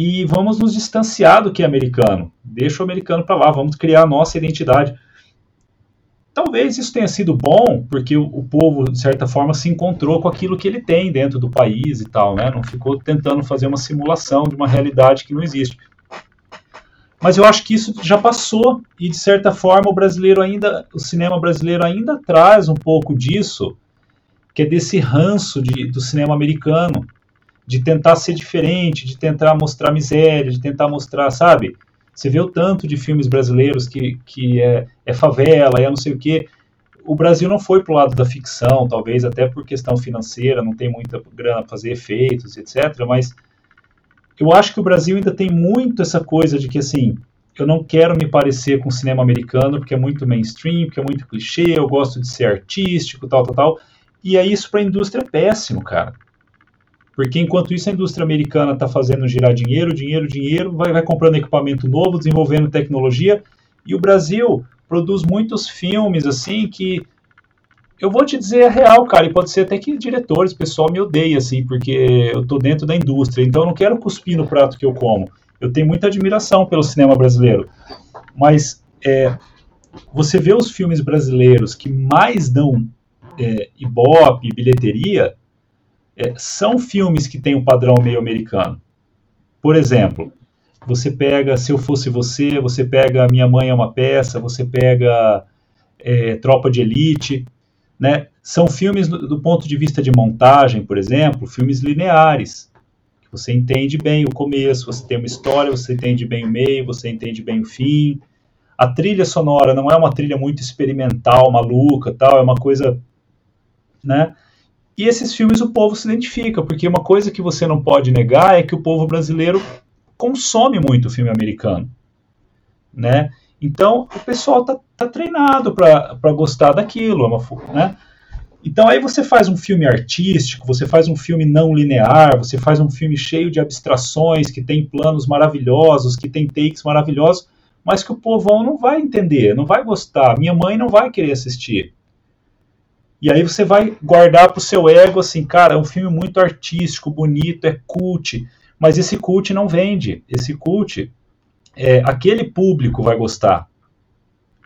E vamos nos distanciar do que é americano. Deixa o americano para lá, vamos criar a nossa identidade. Talvez isso tenha sido bom, porque o, povo, de certa forma, se encontrou com aquilo que ele tem dentro do país e tal, né? Não ficou tentando fazer uma simulação de uma realidade que não existe. Mas eu acho que isso já passou e de certa forma o brasileiro ainda, o cinema brasileiro ainda traz um pouco disso, que é desse ranço de, do cinema americano, de tentar ser diferente, de tentar mostrar miséria, de tentar mostrar, sabe? Você vê o tanto de filmes brasileiros que, que é, é favela, é não sei o quê. O Brasil não foi pro lado da ficção, talvez até por questão financeira, não tem muita grana para fazer efeitos, etc. Mas eu acho que o Brasil ainda tem muito essa coisa de que, assim, eu não quero me parecer com o cinema americano porque é muito mainstream, porque é muito clichê, eu gosto de ser artístico, tal, tal, tal. E aí isso para a indústria é péssimo, cara. Porque enquanto isso a indústria americana está fazendo girar dinheiro, dinheiro, dinheiro, vai, vai comprando equipamento novo, desenvolvendo tecnologia, e o Brasil produz muitos filmes assim que eu vou te dizer a real, cara, e pode ser até que diretores, pessoal me odeia, assim, porque eu tô dentro da indústria, então eu não quero cuspir no prato que eu como. Eu tenho muita admiração pelo cinema brasileiro, mas é, você vê os filmes brasileiros que mais dão é, ibope, bilheteria, é, são filmes que têm um padrão meio americano. Por exemplo, você pega Se Eu Fosse Você, você pega Minha Mãe é uma Peça, você pega é, Tropa de Elite, né? São filmes do, do, ponto de vista de montagem, por exemplo, filmes lineares. Você entende bem o começo, você tem uma história, você entende bem o meio, você entende bem o fim. A trilha sonora não é uma trilha muito experimental, maluca, tal, é uma coisa, né? E esses filmes o povo se identifica, porque uma coisa que você não pode negar é que o povo brasileiro consome muito filme americano, né? Então, o pessoal tá, tá treinado para gostar daquilo, é uma, né? Então, aí você faz um filme artístico, você faz um filme não linear, você faz um filme cheio de abstrações, que tem planos maravilhosos, que tem takes maravilhosos, mas que o povão não vai entender, não vai gostar. Minha mãe não vai querer assistir. E aí você vai guardar para o seu ego assim, cara, é um filme muito artístico, bonito, é cult, mas esse cult não vende. Esse cult é, aquele público vai gostar,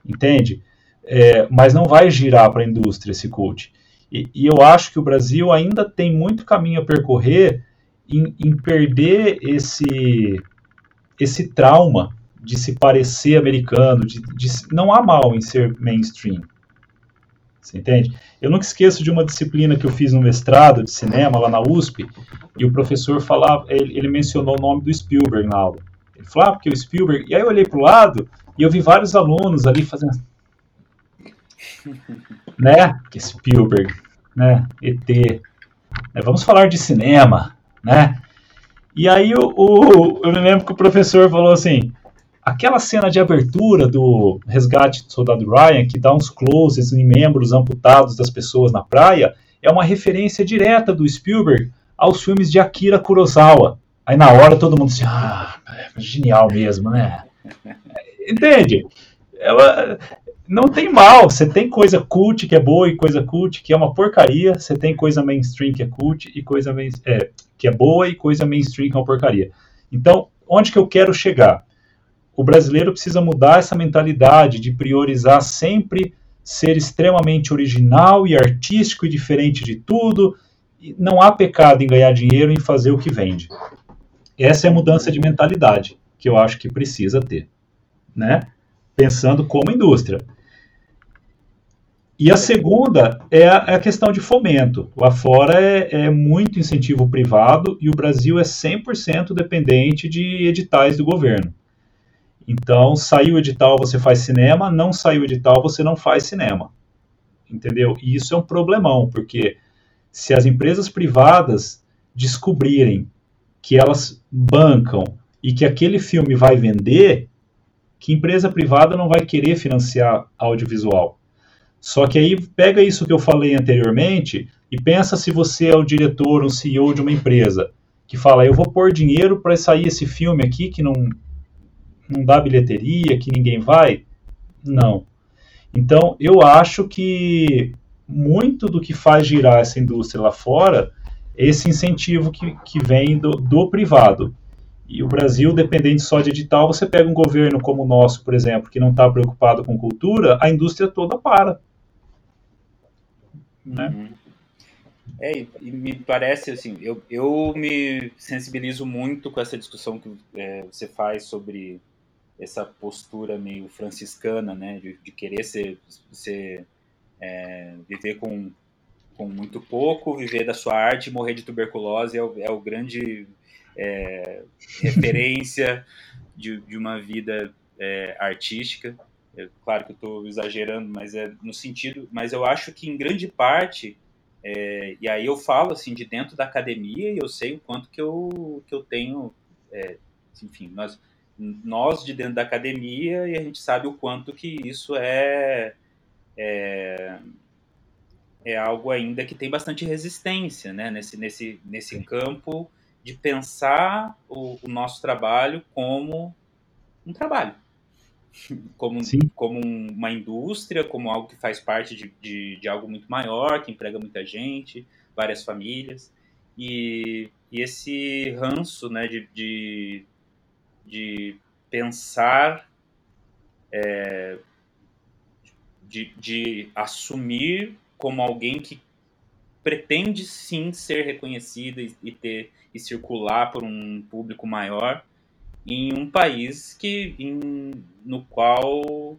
entende? É, mas não vai girar para a indústria esse cult. E, e, eu acho que o Brasil ainda tem muito caminho a percorrer em, em perder esse, esse trauma de se parecer americano, de, de, não há mal em ser mainstream. Você entende? Eu nunca esqueço de uma disciplina que eu fiz no mestrado de cinema lá na USP, e o professor falava, ele, ele mencionou o nome do Spielberg na aula. Ele falou, ah, porque o Spielberg. E aí eu olhei para o lado e eu vi vários alunos ali fazendo. né? Que Spielberg, né? ET. Né? Vamos falar de cinema, né? E aí o, o, eu me lembro que o professor falou assim: aquela cena de abertura do resgate do soldado Ryan, que dá uns closes em membros amputados das pessoas na praia, é uma referência direta do Spielberg aos filmes de Akira Kurosawa. Aí na hora todo mundo assim, ah, genial mesmo, né? Entende? Ela, não tem mal. Você tem coisa cult que é boa e coisa cult que é uma porcaria. Você tem coisa mainstream que é cult e coisa main, é, que é boa e coisa mainstream que é uma porcaria. Então, onde que eu quero chegar? O brasileiro precisa mudar essa mentalidade de priorizar sempre ser extremamente original e artístico e diferente de tudo. Não há pecado em ganhar dinheiro em fazer o que vende. Essa é a mudança de mentalidade que eu acho que precisa ter, né? Pensando como indústria. E a segunda é a, é a questão de fomento. Lá fora é, é, muito incentivo privado e o Brasil é 100% dependente de editais do governo. Então, saiu o edital, você faz cinema, não saiu o edital, você não faz cinema. Entendeu? E isso é um problemão, porque se as empresas privadas descobrirem que elas bancam e que aquele filme vai vender, que empresa privada não vai querer financiar audiovisual. Só que aí pega isso que eu falei anteriormente e pensa se você é o diretor, um CEO de uma empresa que fala, eu vou pôr dinheiro para sair esse filme aqui que não não dá bilheteria, que ninguém vai. Não. Então, eu acho que muito do que faz girar essa indústria lá fora esse incentivo que, que vem do, do privado. E o Brasil, dependente só de edital, você pega um governo como o nosso, por exemplo, que não está preocupado com cultura, a indústria toda para. Né? Uhum. É, e me parece assim, eu, eu me sensibilizo muito com essa discussão que é, você faz sobre essa postura meio franciscana, né, de, de querer ser, ser é, viver com com muito pouco, viver da sua arte morrer de tuberculose é o, é o grande é, referência de, de, uma vida é, artística. É, claro que eu estou exagerando, mas é no sentido. Mas eu acho que em grande parte, é, e aí eu falo assim de dentro da academia e eu sei o quanto que eu, que eu tenho, é, enfim, nós nós de dentro da academia e a gente sabe o quanto que isso é, é, é algo ainda que tem bastante resistência né? nesse, nesse, nesse campo de pensar o, o nosso trabalho como um trabalho como, como uma indústria, como algo que faz parte de, de, de, algo muito maior, que emprega muita gente, várias famílias. E, e esse ranço né, de, de, de pensar, é, de, de assumir como alguém que pretende sim ser reconhecido e, ter e circular por um público maior em um país que em, no qual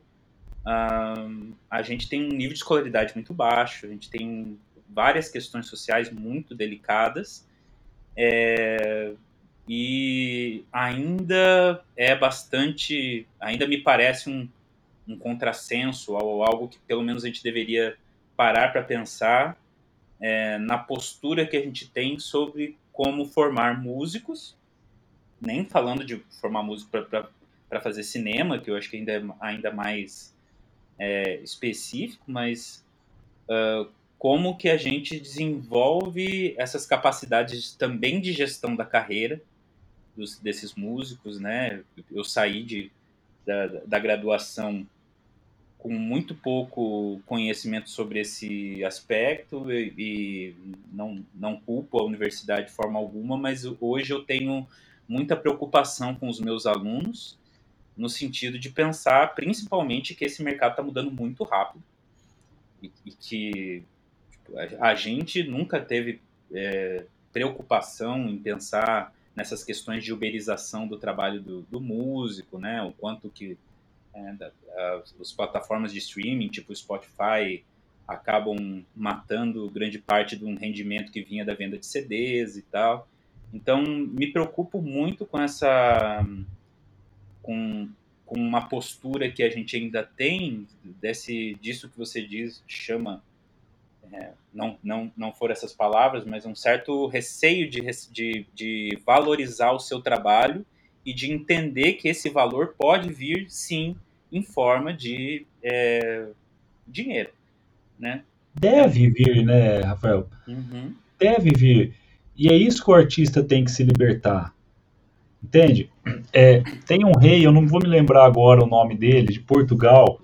a gente tem um nível de escolaridade muito baixo, a gente tem várias questões sociais muito delicadas é, e ainda é bastante, ainda me parece um, um contrassenso ou algo que pelo menos a gente deveria parar para pensar é, na postura que a gente tem sobre como formar músicos. Nem falando de formar músico para fazer cinema, que eu acho que ainda é ainda mais é, específico, mas uh, como que a gente desenvolve essas capacidades também de gestão da carreira dos, desses músicos, né? Eu saí de, da, da graduação com muito pouco conhecimento sobre esse aspecto e, e, não, não culpo a universidade de forma alguma, mas hoje eu tenho muita preocupação com os meus alunos, no sentido de pensar principalmente que esse mercado está mudando muito rápido e, e que tipo, a, a, gente nunca teve é, preocupação em pensar nessas questões de uberização do trabalho do, do músico, né? O quanto que é, da, as plataformas de streaming, tipo Spotify, acabam matando grande parte de um rendimento que vinha da venda de CDs e tal. Então, me preocupo muito com essa. com, com uma postura que a gente ainda tem, desse, disso que você diz, chama. É, não, não, não foram essas palavras, mas um certo receio de, de, de valorizar o seu trabalho e de entender que esse valor pode vir, sim, em forma de é, dinheiro, né? Deve vir, né, Rafael? Uhum. Deve vir. E é isso que o artista tem que se libertar. Entende? É, tem um rei, eu não vou me lembrar agora o nome dele, de Portugal,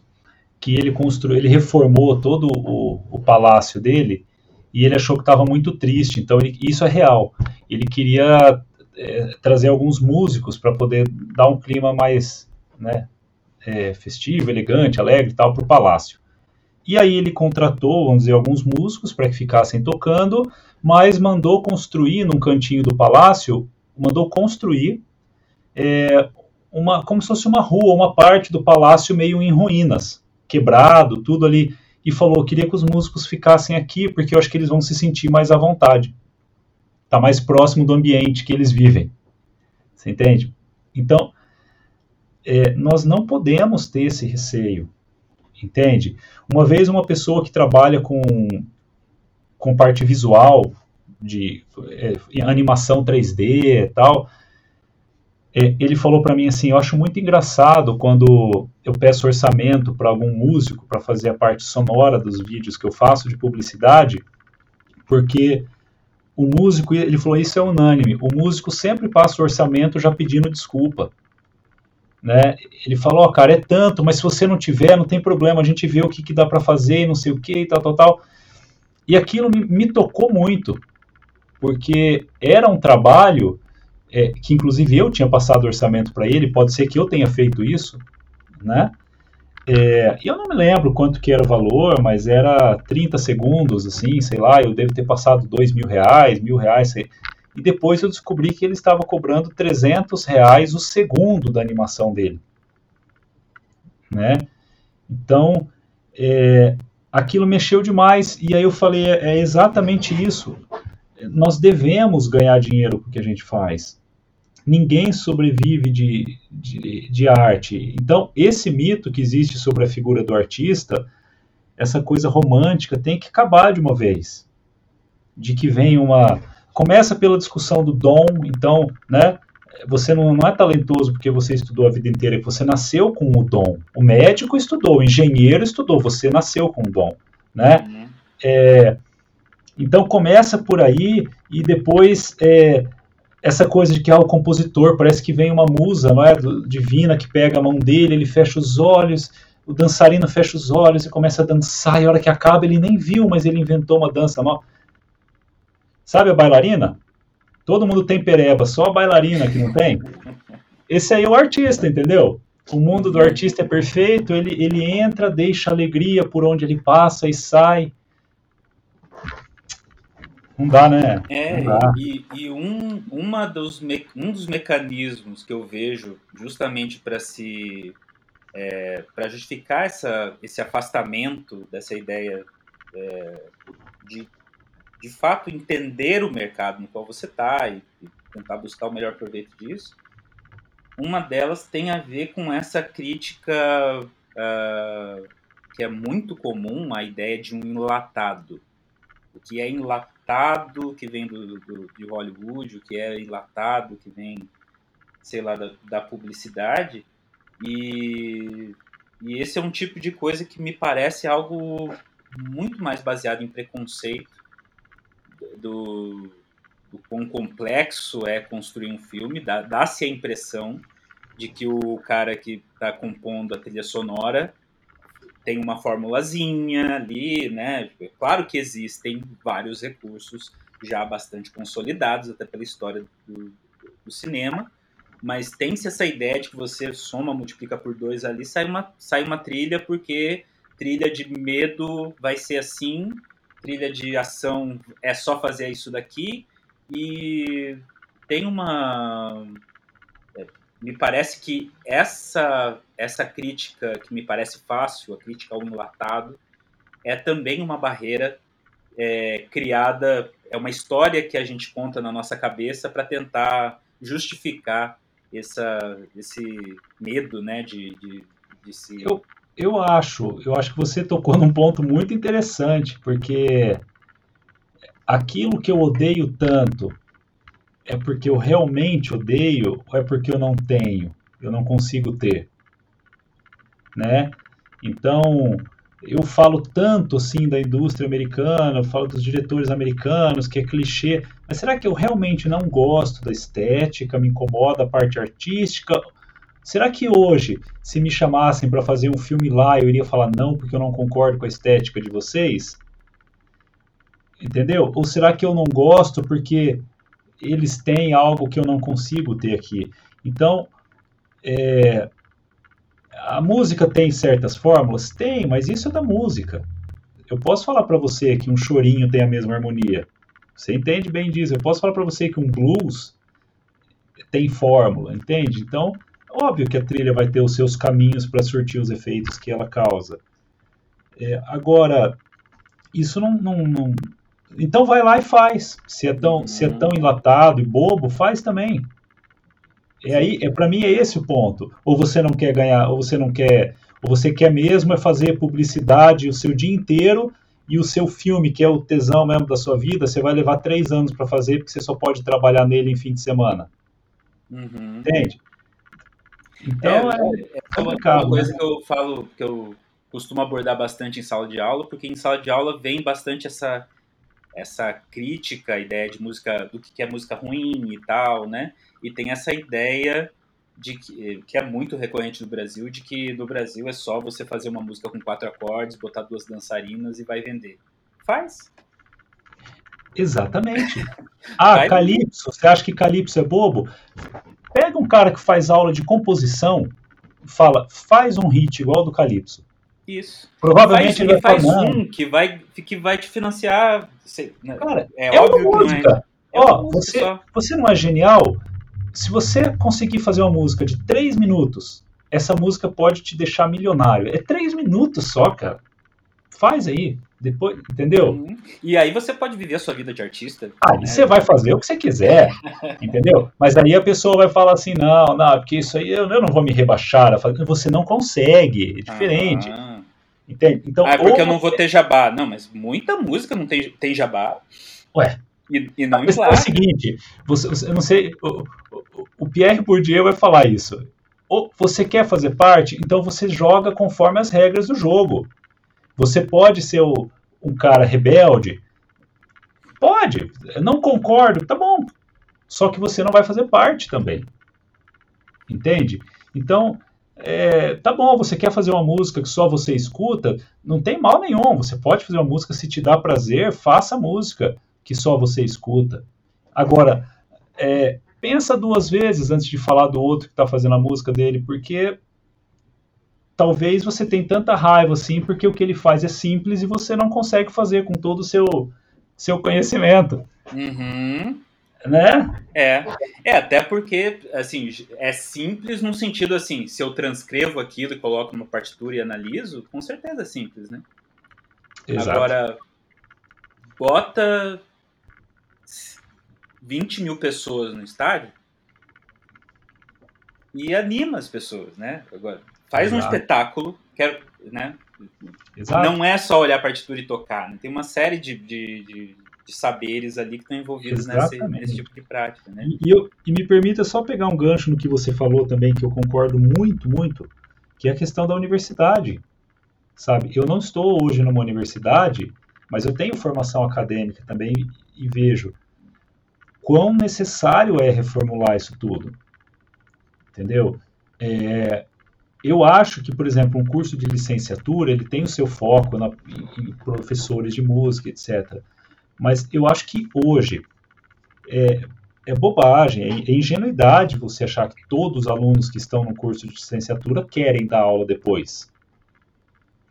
que ele construiu, ele reformou todo o, o palácio dele e ele achou que estava muito triste. Então ele, isso é real. Ele queria é, trazer alguns músicos para poder dar um clima mais né, é, festivo, elegante, alegre, tal, para o palácio. E aí ele contratou, vamos dizer, alguns músicos para que ficassem tocando, mas mandou construir num cantinho do palácio, mandou construir é, uma, como se fosse uma rua, uma parte do palácio meio em ruínas, quebrado, tudo ali, e falou: queria que os músicos ficassem aqui porque eu acho que eles vão se sentir mais à vontade, tá mais próximo do ambiente que eles vivem. Você entende? Então, é, nós não podemos ter esse receio entende? Uma vez uma pessoa que trabalha com, com parte visual, de é, animação 3D e tal, é, ele falou para mim assim, eu acho muito engraçado quando eu peço orçamento para algum músico para fazer a parte sonora dos vídeos que eu faço de publicidade, porque o músico, ele falou, isso é unânime, o músico sempre passa o orçamento já pedindo desculpa né? Ele falou, oh, cara, é tanto, mas se você não tiver, não tem problema, a gente vê o que, que dá para fazer, não sei o que, tal, tal, tal. E aquilo me, me tocou muito, porque era um trabalho é, que, inclusive, eu tinha passado orçamento para ele, pode ser que eu tenha feito isso, né? É, eu não me lembro quanto que era o valor, mas era 30 segundos, assim, sei lá, eu devo ter passado dois mil reais, mil reais, sei, e depois eu descobri que ele estava cobrando 300 reais o segundo da animação dele. Né? Então, é, aquilo mexeu demais, e aí eu falei, é, é exatamente isso. Nós devemos ganhar dinheiro com o que a gente faz. Ninguém sobrevive de, de, de arte. Então, esse mito que existe sobre a figura do artista, essa coisa romântica, tem que acabar de uma vez. De que vem uma, Começa pela discussão do dom, então, né? você não, não, é talentoso porque você estudou a vida inteira, você nasceu com o dom. O médico estudou, o engenheiro estudou, você nasceu com o dom, né? Uhum. É, então começa por aí e depois é, essa coisa de que ah, o compositor parece que vem uma musa, não é, divina que pega a mão dele, ele fecha os olhos, o dançarino fecha os olhos e começa a dançar e a hora que acaba ele nem viu, mas ele inventou uma dança nova. Sabe a bailarina? Todo mundo tem pereba, só a bailarina que não tem. Esse aí é o artista, entendeu? O mundo do artista é perfeito, ele, ele entra, deixa alegria por onde ele passa e sai. Não dá, né? É, dá. e, e um, uma dos me, um dos mecanismos que eu vejo justamente para se é, para justificar essa, esse afastamento dessa ideia é, de de fato entender o mercado no qual você está e, e, tentar buscar o melhor proveito disso. Uma delas tem a ver com essa crítica uh, que é muito comum, a ideia de um enlatado. O que é enlatado que vem do, do, de Hollywood, o que é enlatado que vem, sei lá, da, da publicidade. E, e esse é um tipo de coisa que me parece algo muito mais baseado em preconceito do, do quão complexo é construir um filme, dá-se a impressão de que o cara que está compondo a trilha sonora tem uma formulazinha ali, né? Claro que existem vários recursos já bastante consolidados, até pela história do, do cinema, mas tem-se essa ideia de que você soma, multiplica por dois ali, sai uma, sai uma trilha, porque trilha de medo vai ser assim, trilha de ação é só fazer isso daqui e tem uma me parece que essa essa crítica que me parece fácil a crítica ao enlatado é também uma barreira é, criada é uma história que a gente conta na nossa cabeça para tentar justificar essa, esse medo né de, de, de se eu, eu acho, eu acho que você tocou num ponto muito interessante, porque aquilo que eu odeio tanto é porque eu realmente odeio ou é porque eu não tenho, eu não consigo ter, né? Então, eu falo tanto assim da indústria americana, eu falo dos diretores americanos, que é clichê, mas será que eu realmente não gosto da estética, me incomoda a parte artística? Será que hoje, se me chamassem para fazer um filme lá, eu iria falar não porque eu não concordo com a estética de vocês? Entendeu? Ou será que eu não gosto porque eles têm algo que eu não consigo ter aqui? Então, é, a música tem certas fórmulas? Tem, mas isso é da música. Eu posso falar para você que um chorinho tem a mesma harmonia. Você entende bem disso. Eu posso falar para você que um blues tem fórmula, entende? Então, Óbvio que a trilha vai ter os seus caminhos para surtir os efeitos que ela causa. É, agora, isso não, não, não, Então vai lá e faz. Se é tão, se é tão enlatado e bobo, faz também. É aí, é para mim é esse o ponto. Ou você não quer ganhar, ou você não quer, ou você quer mesmo é fazer publicidade o seu dia inteiro e o seu filme, que é o tesão mesmo da sua vida, você vai levar três anos para fazer porque você só pode trabalhar nele em fim de semana. Uhum. Entende? Então é, é, é uma, uma coisa né? que eu falo, que eu costumo abordar bastante em sala de aula, porque em sala de aula vem bastante essa essa crítica, a ideia de música, do que é música ruim e tal, né? E tem essa ideia de que, que é muito recorrente no Brasil, de que no Brasil é só você fazer uma música com quatro acordes, botar duas dançarinas e vai vender. Faz. Exatamente. Ah, Calypso, você acha que Calypso é bobo? Pega um cara que faz aula de composição, fala, faz um hit igual do Calypso. Isso. Provavelmente faz, ele vai faz um que vai, que vai te financiar. Né, cara, é, é óbvio uma música. É, é Ó, você, você não é genial? Se você conseguir fazer uma música de três minutos, essa música pode te deixar milionário. É três minutos só, cara. Faz aí. Depois, entendeu? Uhum. E aí você pode viver a sua vida de artista. Aí né? você vai fazer o que você quiser, entendeu? Mas aí a pessoa vai falar assim, não, não, porque isso aí eu, eu não vou me rebaixar. Você não consegue, é diferente. Ah. Entende? Então, ah, é porque eu não vou ter jabá. Não, mas muita música não tem, tem jabá. Ué, E, e não Mas é o seguinte, você, eu não sei, o, o, o Pierre Bourdieu vai falar isso. Ou você quer fazer parte, então você joga conforme as regras do jogo. Você pode ser o, um cara rebelde, pode, não concordo, tá bom. Só que você não vai fazer parte também. Entende? Então, é, tá bom, você quer fazer uma música que só você escuta, não tem mal nenhum. Você pode fazer uma música se te dá prazer, faça música que só você escuta. Agora, é, pensa duas vezes antes de falar do outro que está fazendo a música dele, porque talvez você tenha tanta raiva assim, porque o que ele faz é simples e você não consegue fazer com todo o seu, seu conhecimento. Uhum né? É, é, até porque, assim, é simples no sentido, assim, se eu transcrevo aquilo e coloco numa partitura e analiso, com certeza é simples, né? Exato. Agora, bota 20 mil pessoas no estádio e anima as pessoas, né? Agora, faz Exato. um espetáculo, quero, né? Exato. Não é só olhar a partitura e tocar, né? tem uma série de, de, de de saberes ali que estão envolvidos nesse, nesse, tipo de prática. Né? E, eu, e me permita só pegar um gancho no que você falou também, que eu concordo muito, muito, que é a questão da universidade. Sabe, eu não estou hoje numa universidade, mas eu tenho formação acadêmica também e vejo quão necessário é reformular isso tudo. Entendeu? É, eu acho que, por exemplo, um curso de licenciatura ele tem o seu foco na, em professores de música, etc. Mas eu acho que hoje é, é bobagem, é, é ingenuidade você achar que todos os alunos que estão no curso de licenciatura querem dar aula depois.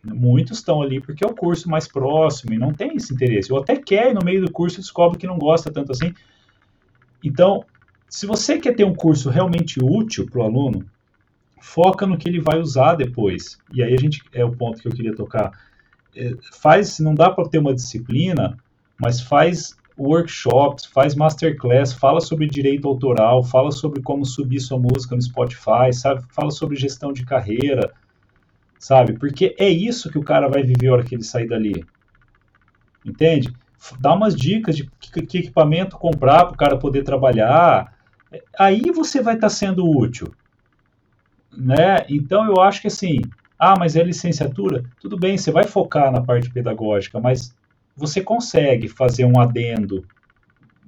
Muitos estão ali porque é o curso mais próximo e não tem esse interesse. Ou até quer no meio do curso descobre que não gosta tanto assim. Então, se você quer ter um curso realmente útil para o aluno, foca no que ele vai usar depois. E aí a gente é o ponto que eu queria tocar. É, faz, não dá para ter uma disciplina mas faz workshops, faz masterclass, fala sobre direito autoral, fala sobre como subir sua música no Spotify, sabe? Fala sobre gestão de carreira, sabe? Porque é isso que o cara vai viver a hora que ele sair dali. Entende? Dá umas dicas de que, equipamento comprar para o cara poder trabalhar. Aí você vai estar tá sendo útil. Né? Então eu acho que assim, ah, mas é licenciatura? Tudo bem, você vai focar na parte pedagógica, mas você consegue fazer um adendo,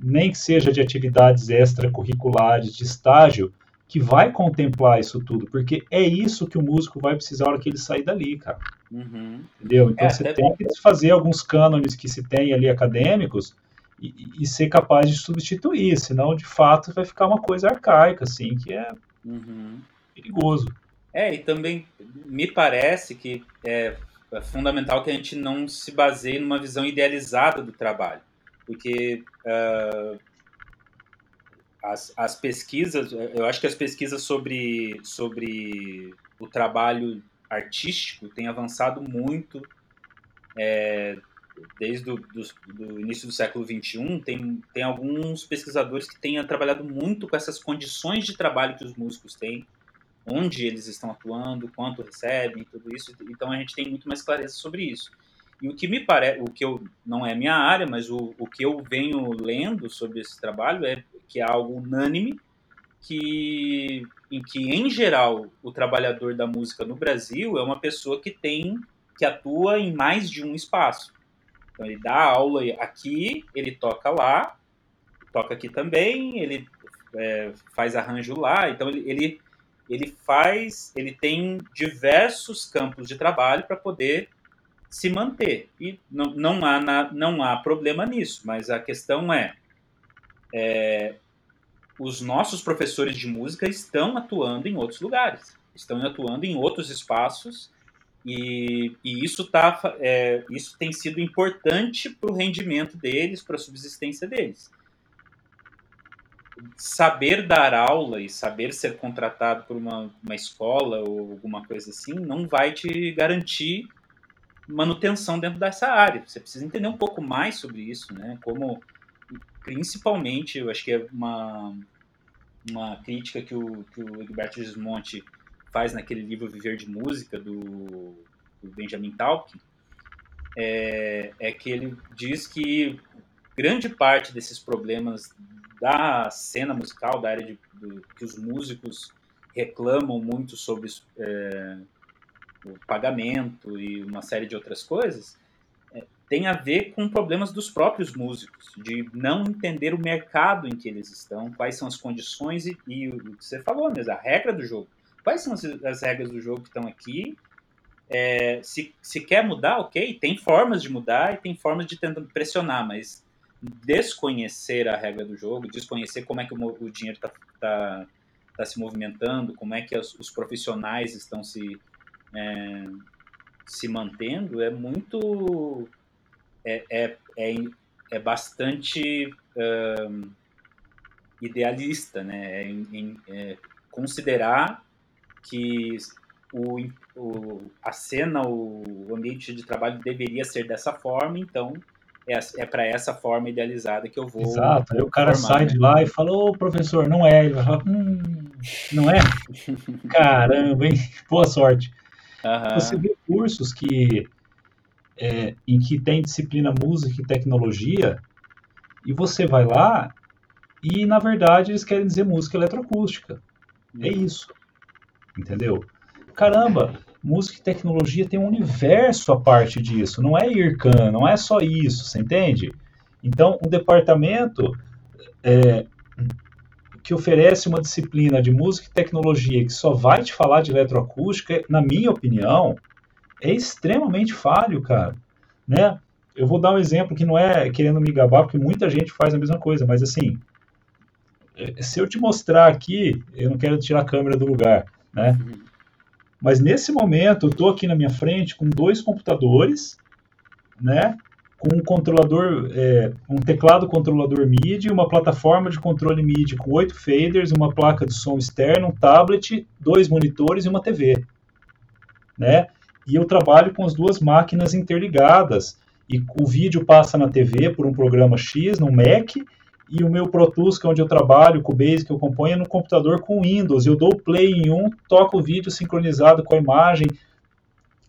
nem que seja de atividades extracurriculares, de estágio, que vai contemplar isso tudo, porque é isso que o músico vai precisar na hora que ele sair dali, cara. Uhum. Entendeu? Então é, você tem que fazer alguns cânones que se tem ali acadêmicos e, e, ser capaz de substituir, senão de fato vai ficar uma coisa arcaica, assim, que é uhum. perigoso. É, e também me parece que é, é fundamental que a gente não se baseie numa visão idealizada do trabalho, porque uh, as, as pesquisas, eu acho que as pesquisas sobre, sobre o trabalho artístico têm avançado muito é, desde o do, do início do século XXI. Tem, tem alguns pesquisadores que têm trabalhado muito com essas condições de trabalho que os músicos têm, onde eles estão atuando, quanto recebem, tudo isso. Então a gente tem muito mais clareza sobre isso. E o que me parece, o que eu não é minha área, mas o, o que eu venho lendo sobre esse trabalho é que é algo unânime que em que em geral o trabalhador da música no Brasil é uma pessoa que tem que atua em mais de um espaço. Então ele dá aula aqui, ele toca lá, toca aqui também, ele é, faz arranjo lá, então ele, ele ele faz, ele tem diversos campos de trabalho para poder se manter. E não, não, há, não há problema nisso, mas a questão é, é, os nossos professores de música estão atuando em outros lugares, estão atuando em outros espaços, e, e isso, tá, é, isso tem sido importante para o rendimento deles, para a subsistência deles saber dar aula e saber ser contratado por uma, uma escola ou alguma coisa assim não vai te garantir manutenção dentro dessa área. Você precisa entender um pouco mais sobre isso, né? Como, principalmente, eu acho que é uma, uma crítica que o, que o Egberto Gismonti faz naquele livro Viver de Música, do, do Benjamin Taupin, é, é que ele diz que grande parte desses problemas da cena musical, da área de, que os músicos reclamam muito sobre é, o pagamento e uma série de outras coisas, é, tem a ver com problemas dos próprios músicos, de não entender o mercado em que eles estão, quais são as condições e, e o que você falou mesmo, a regra do jogo. Quais são as, as regras do jogo que estão aqui? É, se, se quer mudar, ok, tem formas de mudar e tem formas de tentar pressionar, mas desconhecer a regra do jogo, desconhecer como é que o, o dinheiro está tá, tá se movimentando, como é que os, os profissionais estão se, é, se mantendo, é muito. É, é, é, é bastante um, idealista, né? É, é, considerar que o, o, a cena, o ambiente de trabalho deveria ser dessa forma, então é, é para essa forma idealizada que eu vou. Exato, aí o cara formar, sai né? de lá e fala, ô professor, não é. Ele vai falar, hum, não é? Caramba, hein? Boa sorte. Uhum. Você vê cursos que é, em que tem disciplina música e tecnologia, e você vai lá e, na verdade, eles querem dizer música eletroacústica. É uhum. isso. Entendeu? Caramba, música e tecnologia tem um universo a parte disso, não é IRCAN, não é só isso, você entende? Então, um departamento é, que oferece uma disciplina de música e tecnologia que só vai te falar de eletroacústica, na minha opinião, é extremamente falho, cara, né? Eu vou dar um exemplo que não é querendo me gabar, porque muita gente faz a mesma coisa, mas assim, é, se eu te mostrar aqui, eu não quero tirar a câmera do lugar, né? Uhum. Mas nesse momento, eu estou aqui na minha frente com dois computadores, né? Com um controlador, é, um teclado controlador MIDI, uma plataforma de controle MIDI com oito faders, uma placa de som externo, um tablet, dois monitores e uma TV, né? E eu trabalho com as duas máquinas interligadas e o vídeo passa na TV por um programa X no Mac e o meu Pro Tools, que é onde eu trabalho, com o Base que eu componho, é no computador com Windows. Eu dou play em um, toco o vídeo sincronizado com a imagem.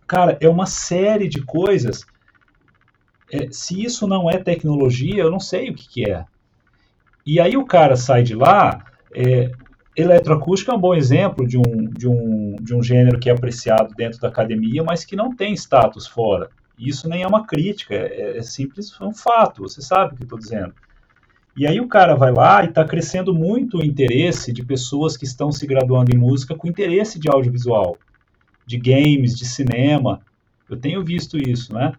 Cara, é uma série de coisas. É, se isso não é tecnologia, eu não sei o que, que é. E aí o cara sai de lá. É, eletroacústica é um bom exemplo de um, de, um, de um gênero que é apreciado dentro da academia, mas que não tem status fora. Isso nem é uma crítica, é, é simples, é um fato. Você sabe o que estou dizendo. E aí o cara vai lá e está crescendo muito o interesse de pessoas que estão se graduando em música com interesse de audiovisual, de games, de cinema. Eu tenho visto isso, né?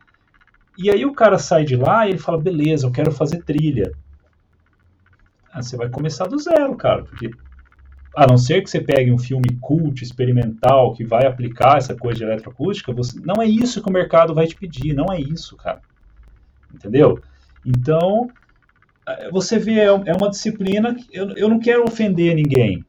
E aí o cara sai de lá e ele fala, beleza, eu quero fazer trilha. Ah, você vai começar do zero, cara, porque a não ser que você pegue um filme cult, experimental, que vai aplicar essa coisa de eletroacústica, você... não é isso que o mercado vai te pedir, não é isso, cara. Entendeu? Então, você vê, é, é uma disciplina que eu, eu não quero ofender ninguém,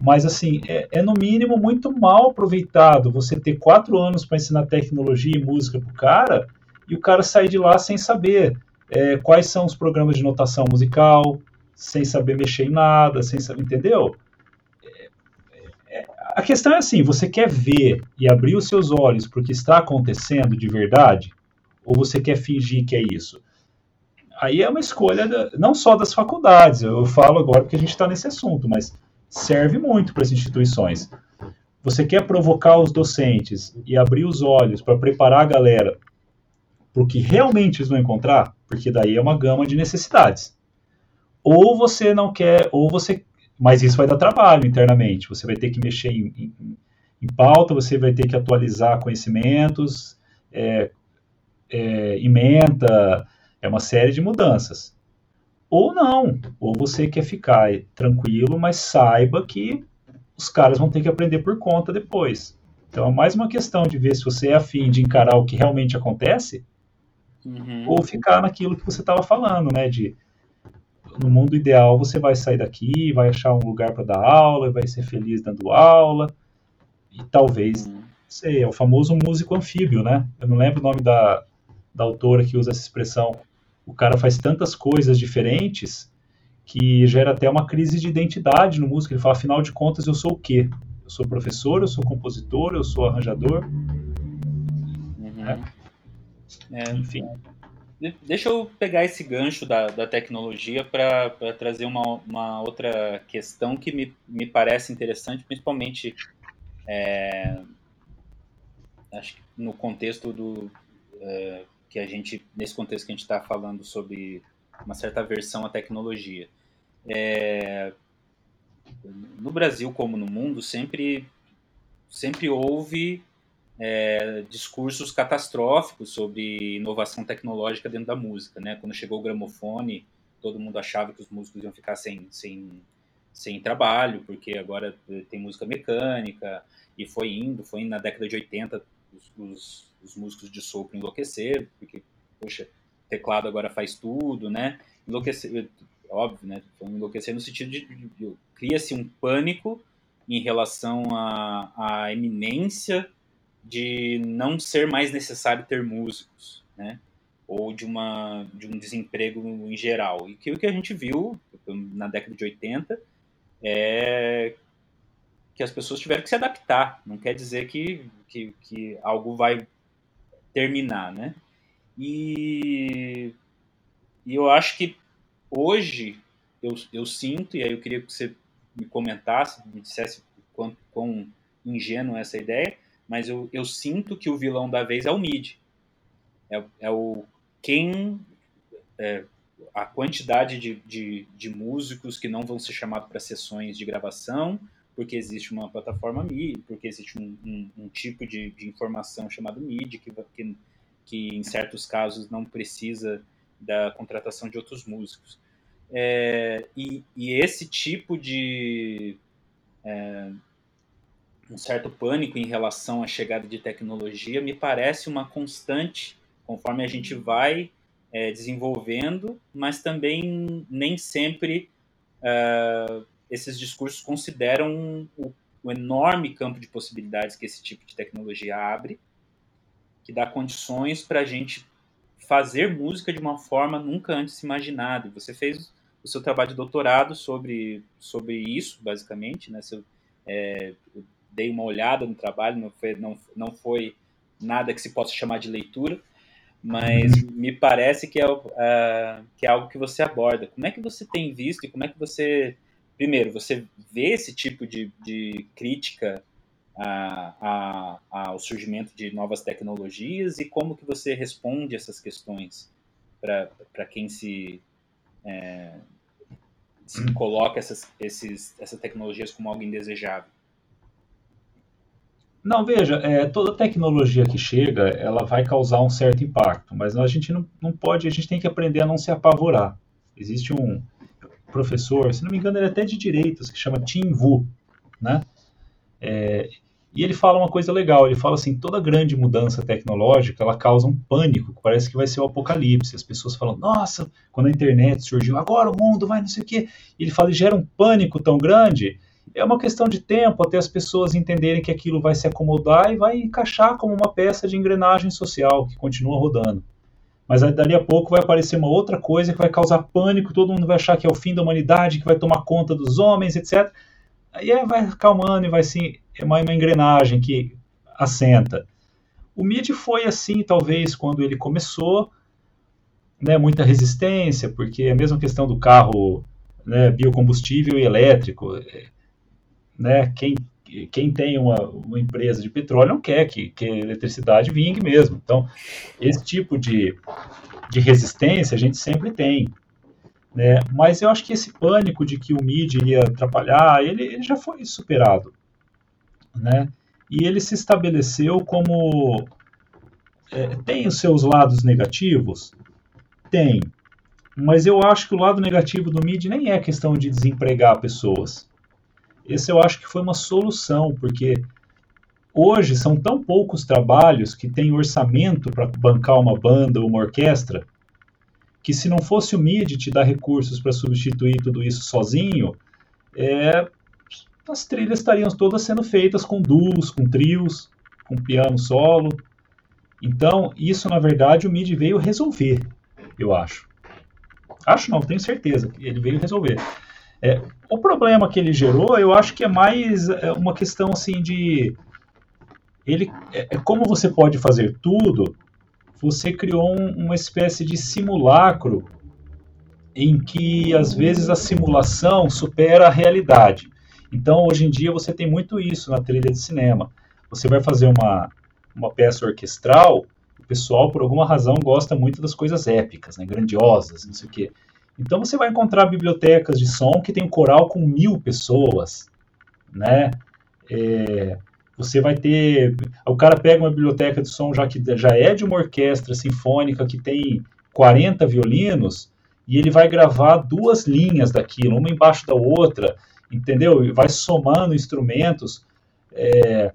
mas assim, é, é no mínimo muito mal aproveitado você ter quatro anos para ensinar tecnologia e música para o cara e o cara sair de lá sem saber é, quais são os programas de notação musical, sem saber mexer em nada, sem saber, entendeu? É, é, a questão é assim, você quer ver e abrir os seus olhos para o que está acontecendo de verdade? Ou você quer fingir que é isso? Aí é uma escolha da, não só das faculdades, eu falo agora porque a gente está nesse assunto, mas serve muito para as instituições. Você quer provocar os docentes e abrir os olhos para preparar a galera para o que realmente eles vão encontrar, porque daí é uma gama de necessidades. Ou você não quer, ou você. Mas isso vai dar trabalho internamente. Você vai ter que mexer em, em, em pauta, você vai ter que atualizar conhecimentos, é, é, emenda, é uma série de mudanças. Ou não, ou você quer ficar tranquilo, mas saiba que os caras vão ter que aprender por conta depois. Então é mais uma questão de ver se você é afim de encarar o que realmente acontece uhum. ou ficar naquilo que você estava falando, né? De no mundo ideal você vai sair daqui, vai achar um lugar para dar aula, vai ser feliz dando aula e talvez, uhum. sei, é o famoso músico anfíbio, né? Eu não lembro o nome da, da autora que usa essa expressão, o cara faz tantas coisas diferentes que gera até uma crise de identidade no músico. Ele fala, afinal de contas, eu sou o quê? Eu sou professor, eu sou compositor, eu sou arranjador. Uhum. É. É, Enfim. Deixa eu pegar esse gancho da, da tecnologia para trazer uma, uma outra questão que me, me parece interessante, principalmente é, acho que no contexto do é, que a gente nesse contexto que a gente está falando sobre uma certa aversão à tecnologia. É, no Brasil como no mundo sempre sempre houve é, discursos catastróficos sobre inovação tecnológica dentro da música, né? Quando chegou o gramofone, todo mundo achava que os músicos iam ficar sem, sem, sem trabalho, porque agora tem música mecânica, e foi indo, foi indo na década de 80, os, os, os músicos de sopro enlouqueceram, porque, poxa, teclado agora faz tudo, né? Enlouquecer, óbvio, né? Enlouquecer no sentido de, de, de cria-se um pânico em relação à, à eminência de não ser mais necessário ter músicos, né? Ou de, uma, de um desemprego em geral. E que o que a gente viu na década de 80 é que as pessoas tiveram que se adaptar. Não quer dizer que, que, que algo vai terminar, né? E, e eu acho que hoje eu, eu sinto, e aí eu queria que você me comentasse, me dissesse quão, quão ingênuo é essa ideia, mas eu, eu sinto que o vilão da vez é o mid. É, é o quem. É, a quantidade de, de, de, músicos que não vão ser chamados para sessões de gravação, porque existe uma plataforma MIDI, porque existe um, um, um tipo de, de, informação chamado MIDI, que, que, que, em certos casos não precisa da contratação de outros músicos. É, e, e, esse tipo de, é, um certo pânico em relação à chegada de tecnologia me parece uma constante conforme a gente vai é, desenvolvendo, mas também nem sempre uh, esses discursos consideram o, o, enorme campo de possibilidades que esse tipo de tecnologia abre, que dá condições para a gente fazer música de uma forma nunca antes imaginada. Você fez o seu trabalho de doutorado sobre, sobre isso, basicamente, né? É, dei uma olhada no trabalho, não foi, não, não foi nada que se possa chamar de leitura, mas me parece que é, uh, que é algo que você aborda. Como é que você tem visto e como é que você, primeiro, você vê esse tipo de, de crítica a, a, ao surgimento de novas tecnologias e como que você responde essas questões para quem se, é, se coloca essas, esses, essas tecnologias como algo indesejável? Não, veja, é, toda tecnologia que chega, ela vai causar um certo impacto, mas a gente não, não pode, a gente tem que aprender a não se apavorar. Existe um professor, se não me engano, ele é até de direitos, que chama Tim Wu, né? É, e ele fala uma coisa legal, ele fala assim, toda grande mudança tecnológica, ela causa um pânico, parece que vai ser o apocalipse. As pessoas falam, nossa, quando a internet surgiu, agora o mundo vai não sei o quê. Ele fala, gera um pânico tão grande é uma questão de tempo até as pessoas entenderem que aquilo vai se acomodar e vai encaixar como uma peça de engrenagem social que continua rodando. Mas dali a pouco vai aparecer uma outra coisa que vai causar pânico, todo mundo vai achar que é o fim da humanidade, que vai tomar conta dos homens, etc. Aí é, vai acalmando e vai assim, é uma, uma engrenagem que assenta. O MIDI foi assim, talvez, quando ele começou, né, muita resistência, porque a mesma questão do carro né, biocombustível e elétrico. É, né, quem, quem tem uma, uma empresa de petróleo não quer que, que a eletricidade vingue mesmo. Então, esse tipo de, de resistência a gente sempre tem. Né? Mas eu acho que esse pânico de que o MIDI iria atrapalhar, ele, ele já foi superado. Né? E ele se estabeleceu como. É, tem os seus lados negativos? Tem. Mas eu acho que o lado negativo do MIDI nem é questão de desempregar pessoas. Esse eu acho que foi uma solução, porque hoje são tão poucos trabalhos que tem orçamento para bancar uma banda ou uma orquestra, que se não fosse o MIDI te dar recursos para substituir tudo isso sozinho, é, as trilhas estariam todas sendo feitas com duos, com trios, com piano solo. Então, isso na verdade o MIDI veio resolver, eu acho. Acho não, tenho certeza que ele veio resolver. É, o problema que ele gerou, eu acho que é mais é, uma questão assim de ele é, é como você pode fazer tudo, você criou um, uma espécie de simulacro em que às vezes a simulação supera a realidade. Então, hoje em dia, você tem muito isso na trilha de cinema. Você vai fazer uma, uma peça orquestral, o pessoal, por alguma razão, gosta muito das coisas épicas, né, grandiosas, não sei o quê. Então, você vai encontrar bibliotecas de som que tem um coral com mil pessoas, né? É, você vai ter. O cara pega uma biblioteca de som já que já é de uma orquestra sinfônica que tem 40 violinos e ele vai gravar duas linhas daquilo, uma embaixo da outra, entendeu? E vai somando instrumentos. É,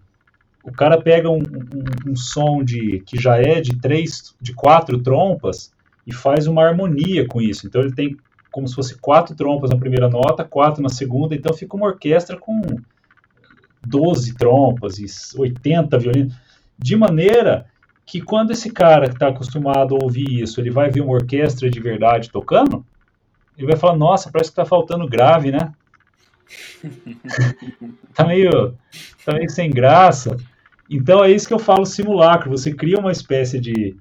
o cara pega um, um, um, som de que já é de três, de quatro trompas e faz uma harmonia com isso. Então ele tem como se fosse quatro trompas na primeira nota, quatro na segunda, então fica uma orquestra com 12 trompas e 80 violinos, de maneira que quando esse cara que está acostumado a ouvir isso, ele vai ver uma orquestra de verdade tocando, ele vai falar, nossa, parece que está faltando grave, né? tá meio, tá meio sem graça. Então é isso que eu falo simulacro. Você cria uma espécie de,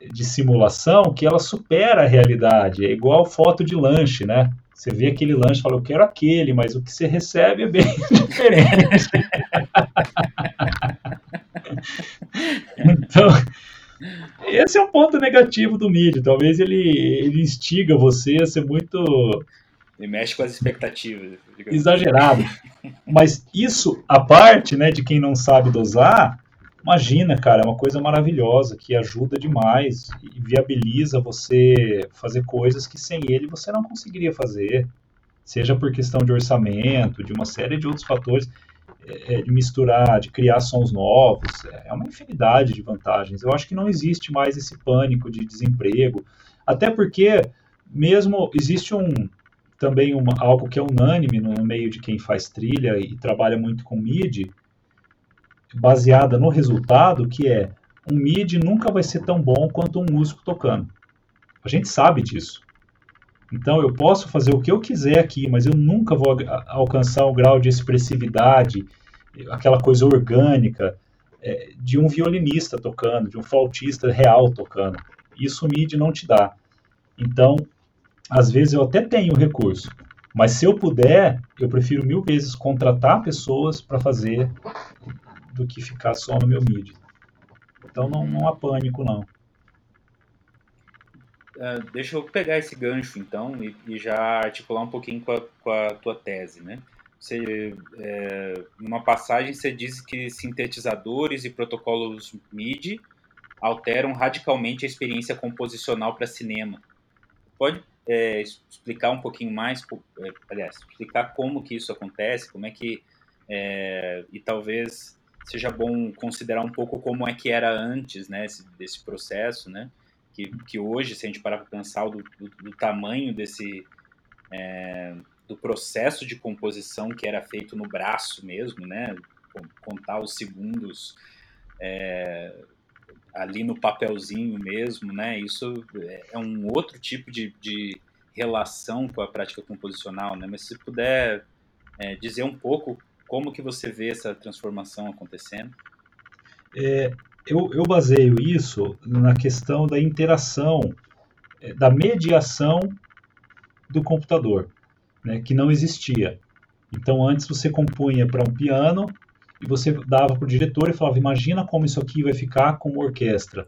de simulação que ela supera a realidade. É igual foto de lanche, né? Você vê aquele lanche e fala, eu quero aquele, mas o que você recebe é bem diferente. então, esse é um ponto negativo do mídia. Talvez ele, ele instiga você a ser muito. Ele mexe com as expectativas. Exagerado. Mas isso, a parte né, de quem não sabe dosar, Imagina, cara, é uma coisa maravilhosa que ajuda demais e viabiliza você fazer coisas que sem ele você não conseguiria fazer, seja por questão de orçamento, de uma série de outros fatores, é, é de misturar, de criar sons novos, é uma infinidade de vantagens. Eu acho que não existe mais esse pânico de desemprego, até porque mesmo existe um também uma, algo que é unânime no meio de quem faz trilha e trabalha muito com MIDI, baseada no resultado, que é um MIDI nunca vai ser tão bom quanto um músico tocando. A gente sabe disso. Então eu posso fazer o que eu quiser aqui, mas eu nunca vou alcançar o grau de expressividade, aquela coisa orgânica é, de um violinista tocando, de um flautista real tocando. Isso o MIDI não te dá. Então, às vezes eu até tenho recurso, mas se eu puder, eu prefiro mil vezes contratar pessoas para fazer do que ficar só no meu MIDI. Então não, não há pânico, não. Uh, deixa eu pegar esse gancho, então, e, e já articular um pouquinho com a, com a tua tese, né? Você, é, numa passagem, você diz que sintetizadores e protocolos MIDI alteram radicalmente a experiência composicional para cinema. Pode é, explicar um pouquinho mais, é, aliás, explicar como que isso acontece, como é que, é, e talvez seja bom considerar um pouco como é que era antes, né, esse, desse processo, né, que, que hoje, se a gente parar para pensar do, do, do, tamanho desse, é, do processo de composição que era feito no braço mesmo, né, contar os segundos é, ali no papelzinho mesmo, né, isso é um outro tipo de, de relação com a prática composicional, né, mas se puder é, dizer um pouco como que você vê essa transformação acontecendo? É, eu, eu baseio isso na questão da interação, é, da mediação do computador, né, que não existia. Então, antes você compunha para um piano e você dava para o diretor e falava: Imagina como isso aqui vai ficar como orquestra.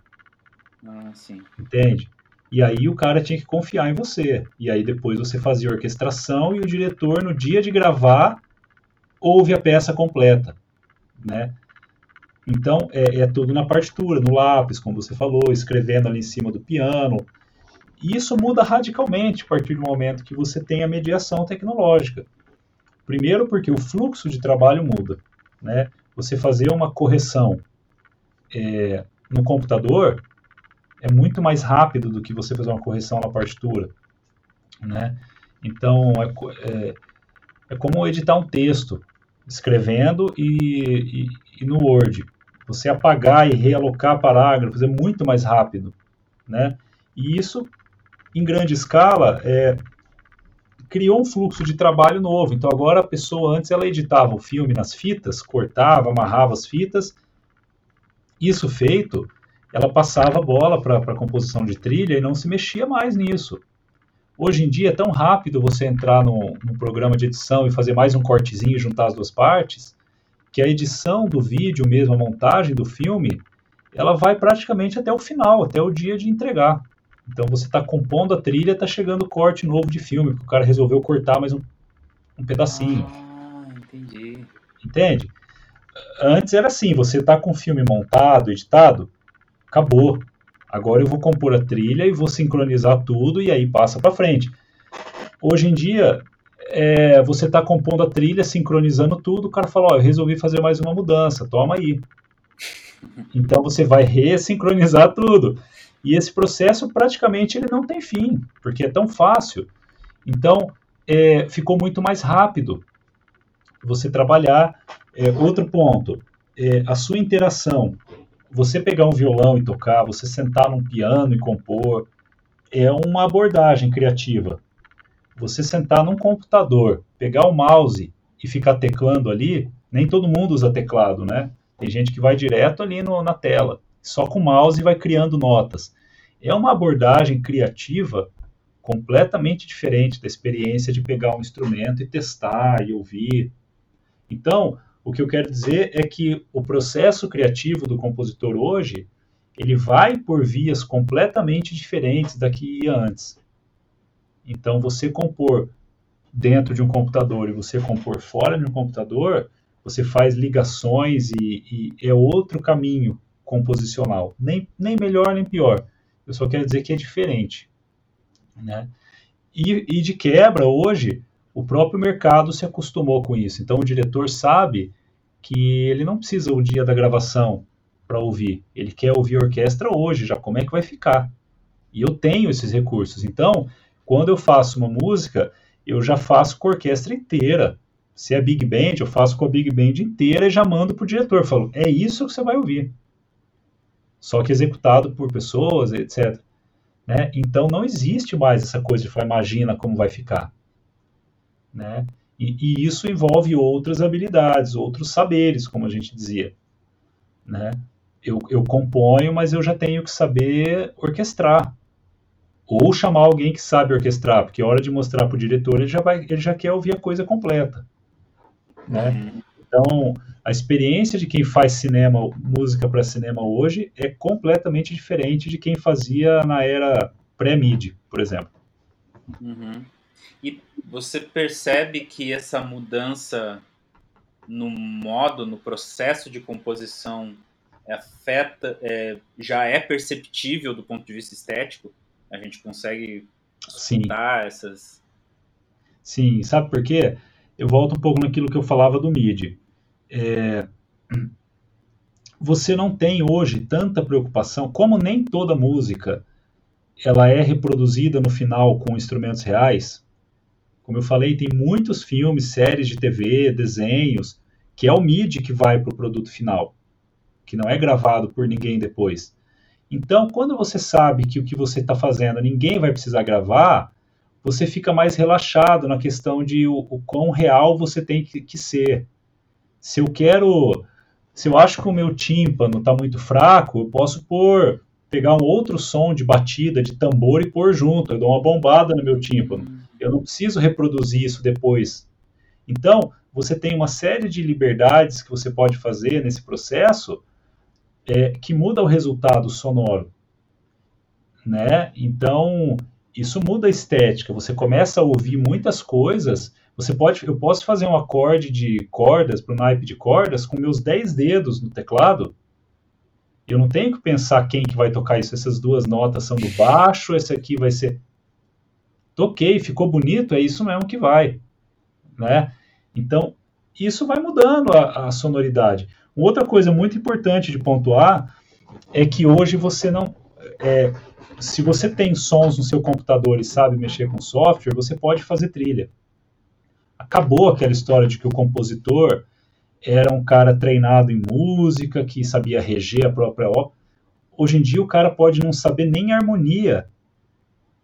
Ah, sim. Entende? E aí o cara tinha que confiar em você. E aí depois você fazia a orquestração e o diretor, no dia de gravar, ouve a peça completa, né? Então, é, é, tudo na partitura, no lápis, como você falou, escrevendo ali em cima do piano. E isso muda radicalmente a partir do momento que você tem a mediação tecnológica. Primeiro, porque o fluxo de trabalho muda. Né? Você fazer uma correção é, no computador é muito mais rápido do que você fazer uma correção na partitura. Né? Então, é, é, é como editar um texto escrevendo e, e, e, no Word. Você apagar e realocar parágrafos é muito mais rápido, né? E isso, em grande escala, é, criou um fluxo de trabalho novo. Então agora a pessoa antes ela editava o filme nas fitas, cortava, amarrava as fitas. Isso feito, ela passava a bola para a composição de trilha e não se mexia mais nisso. Hoje em dia é tão rápido você entrar no, programa de edição e fazer mais um cortezinho e juntar as duas partes, que a edição do vídeo mesmo, a montagem do filme, ela vai praticamente até o final, até o dia de entregar. Então você está compondo a trilha, está chegando corte novo de filme, porque o cara resolveu cortar mais um, um pedacinho. Ah, entendi. Entende? Antes era assim, você está com o filme montado, editado, acabou. Agora eu vou compor a trilha e vou sincronizar tudo e aí passa para frente. Hoje em dia, é, você está compondo a trilha, sincronizando tudo, o cara fala, ó, eu resolvi fazer mais uma mudança, toma aí. Então você vai ressincronizar tudo. E esse processo praticamente ele não tem fim, porque é tão fácil. Então é, ficou muito mais rápido você trabalhar. É, outro ponto, é, a sua interação você pegar um violão e tocar, você sentar num piano e compor, é uma abordagem criativa. Você sentar num computador, pegar o mouse e ficar teclando ali, nem todo mundo usa teclado, né? Tem gente que vai direto ali no, na tela, só com o mouse vai criando notas. É uma abordagem criativa completamente diferente da experiência de pegar um instrumento e testar e ouvir. Então, o que eu quero dizer é que o processo criativo do compositor hoje, ele vai por vias completamente diferentes da que ia antes. Então, você compor dentro de um computador e você compor fora de um computador, você faz ligações e, e é outro caminho composicional. Nem, nem melhor nem pior. Eu só quero dizer que é diferente. Né? E, e de quebra, hoje, o próprio mercado se acostumou com isso. Então o diretor sabe que ele não precisa o dia da gravação para ouvir. Ele quer ouvir a orquestra hoje, já como é que vai ficar. E eu tenho esses recursos. Então, quando eu faço uma música, eu já faço com a orquestra inteira. Se é Big Band, eu faço com a Big Band inteira e já mando para o diretor. Falo, é isso que você vai ouvir. Só que executado por pessoas, etc. Né? Então não existe mais essa coisa de falar, imagina como vai ficar né? E, e, isso envolve outras habilidades, outros saberes, como a gente dizia, né? Eu, eu componho, mas eu já tenho que saber orquestrar ou chamar alguém que sabe orquestrar, porque a hora de mostrar para o diretor ele já vai, ele já quer ouvir a coisa completa, né? Então, a experiência de quem faz cinema, música para cinema hoje, é completamente diferente de quem fazia na era pré-MIDI, por exemplo. Uhum. E você percebe que essa mudança no modo, no processo de composição afeta, é, já é perceptível do ponto de vista estético? A gente consegue escutar essas. Sim, sabe por quê? Eu volto um pouco naquilo que eu falava do MIDI. É... Você não tem hoje tanta preocupação, como nem toda música ela é reproduzida no final com instrumentos reais. Como eu falei, tem muitos filmes, séries de TV, desenhos, que é o MIDI que vai para o produto final, que não é gravado por ninguém depois. Então, quando você sabe que o que você está fazendo ninguém vai precisar gravar, você fica mais relaxado na questão de o, o quão real você tem que, que, ser. Se eu quero, se eu acho que o meu tímpano está muito fraco, eu posso pôr, pegar um outro som de batida, de tambor e pôr junto. Eu dou uma bombada no meu tímpano. Eu não preciso reproduzir isso depois. Então, você tem uma série de liberdades que você pode fazer nesse processo é, que muda o resultado sonoro. Né? Então, isso muda a estética. Você começa a ouvir muitas coisas. Você pode, eu posso fazer um acorde de cordas para o naipe de cordas com meus 10 dedos no teclado. Eu não tenho que pensar quem que vai tocar isso. Essas duas notas são do baixo, esse aqui vai ser toquei, ficou bonito, é isso mesmo que vai, né? Então, isso vai mudando a, a sonoridade. Outra coisa muito importante de pontuar é que hoje você não, é, se você tem sons no seu computador e sabe mexer com software, você pode fazer trilha. Acabou aquela história de que o compositor era um cara treinado em música, que sabia reger a própria obra. Hoje em dia o cara pode não saber nem harmonia,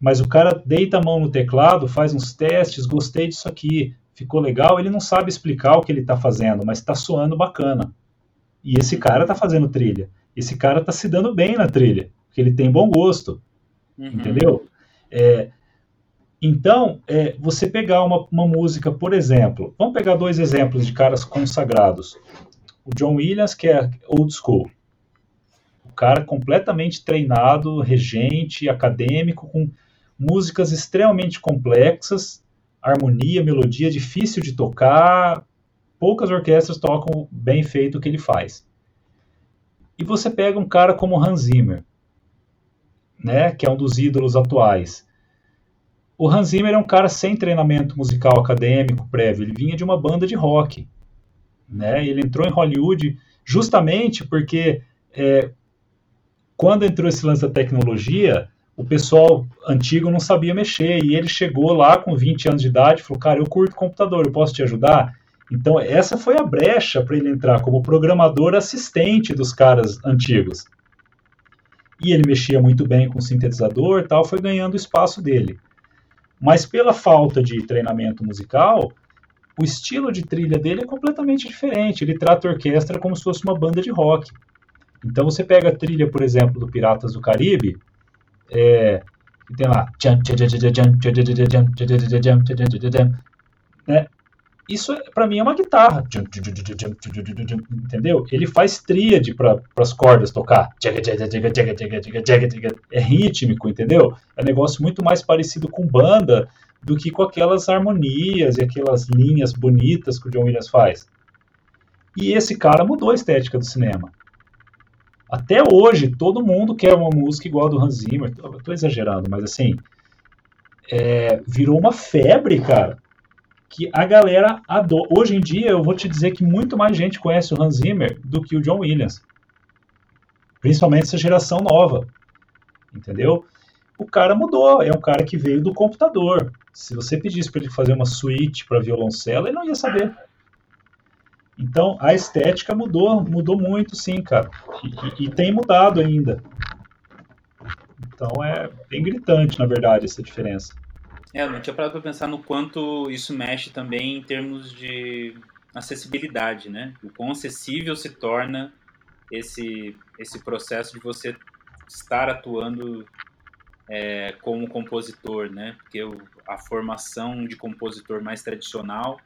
mas o cara deita a mão no teclado, faz uns testes, gostei disso aqui, ficou legal, ele não sabe explicar o que ele está fazendo, mas está soando bacana. E esse cara está fazendo trilha. esse cara tá se dando bem na trilha, porque ele tem bom gosto, uhum. entendeu? É, então, é, você pegar uma, uma música, por exemplo, vamos pegar dois exemplos de caras consagrados. O John Williams, que é old school, o cara completamente treinado, regente, acadêmico, com músicas extremamente complexas, harmonia, melodia difícil de tocar, poucas orquestras tocam bem feito o que ele faz. E você pega um cara como Hans Zimmer, né, que é um dos ídolos atuais. O Hans Zimmer é um cara sem treinamento musical acadêmico prévio, ele vinha de uma banda de rock. Né? Ele entrou em Hollywood justamente porque é, quando entrou esse lance da tecnologia, o pessoal antigo não sabia mexer e ele chegou lá com 20 anos de idade e falou: Cara, eu curto computador, eu posso te ajudar? Então, essa foi a brecha para ele entrar como programador assistente dos caras antigos. E ele mexia muito bem com sintetizador tal, foi ganhando o espaço dele. Mas pela falta de treinamento musical, o estilo de trilha dele é completamente diferente. Ele trata a orquestra como se fosse uma banda de rock. Então você pega a trilha, por exemplo, do Piratas do Caribe, é, tem lá. Né? Isso, para mim, é uma guitarra. Entendeu? Ele faz tríade para as cordas tocar. É rítmico, entendeu? É um negócio muito mais parecido com banda do que com aquelas harmonias e aquelas linhas bonitas que o John Williams faz. E esse cara mudou a estética do cinema. Até hoje, todo mundo quer uma música igual a do Hans Zimmer. Estou exagerando, mas assim, é, virou uma febre, cara que a galera adora. Hoje em dia, eu vou te dizer que muito mais gente conhece o Hans Zimmer do que o John Williams. Principalmente essa geração nova. Entendeu? O cara mudou, é um cara que veio do computador. Se você pedisse para ele fazer uma suíte para violoncelo, ele não ia saber. Então, a estética mudou, mudou muito, sim, cara. E, e, e tem mudado ainda. Então, é bem gritante, na verdade, essa diferença. É, eu não tinha parado para pensar no quanto isso mexe também em termos de acessibilidade, né? O quão acessível se torna esse, esse processo de você estar atuando é, como compositor, né? Porque a formação de compositor mais tradicional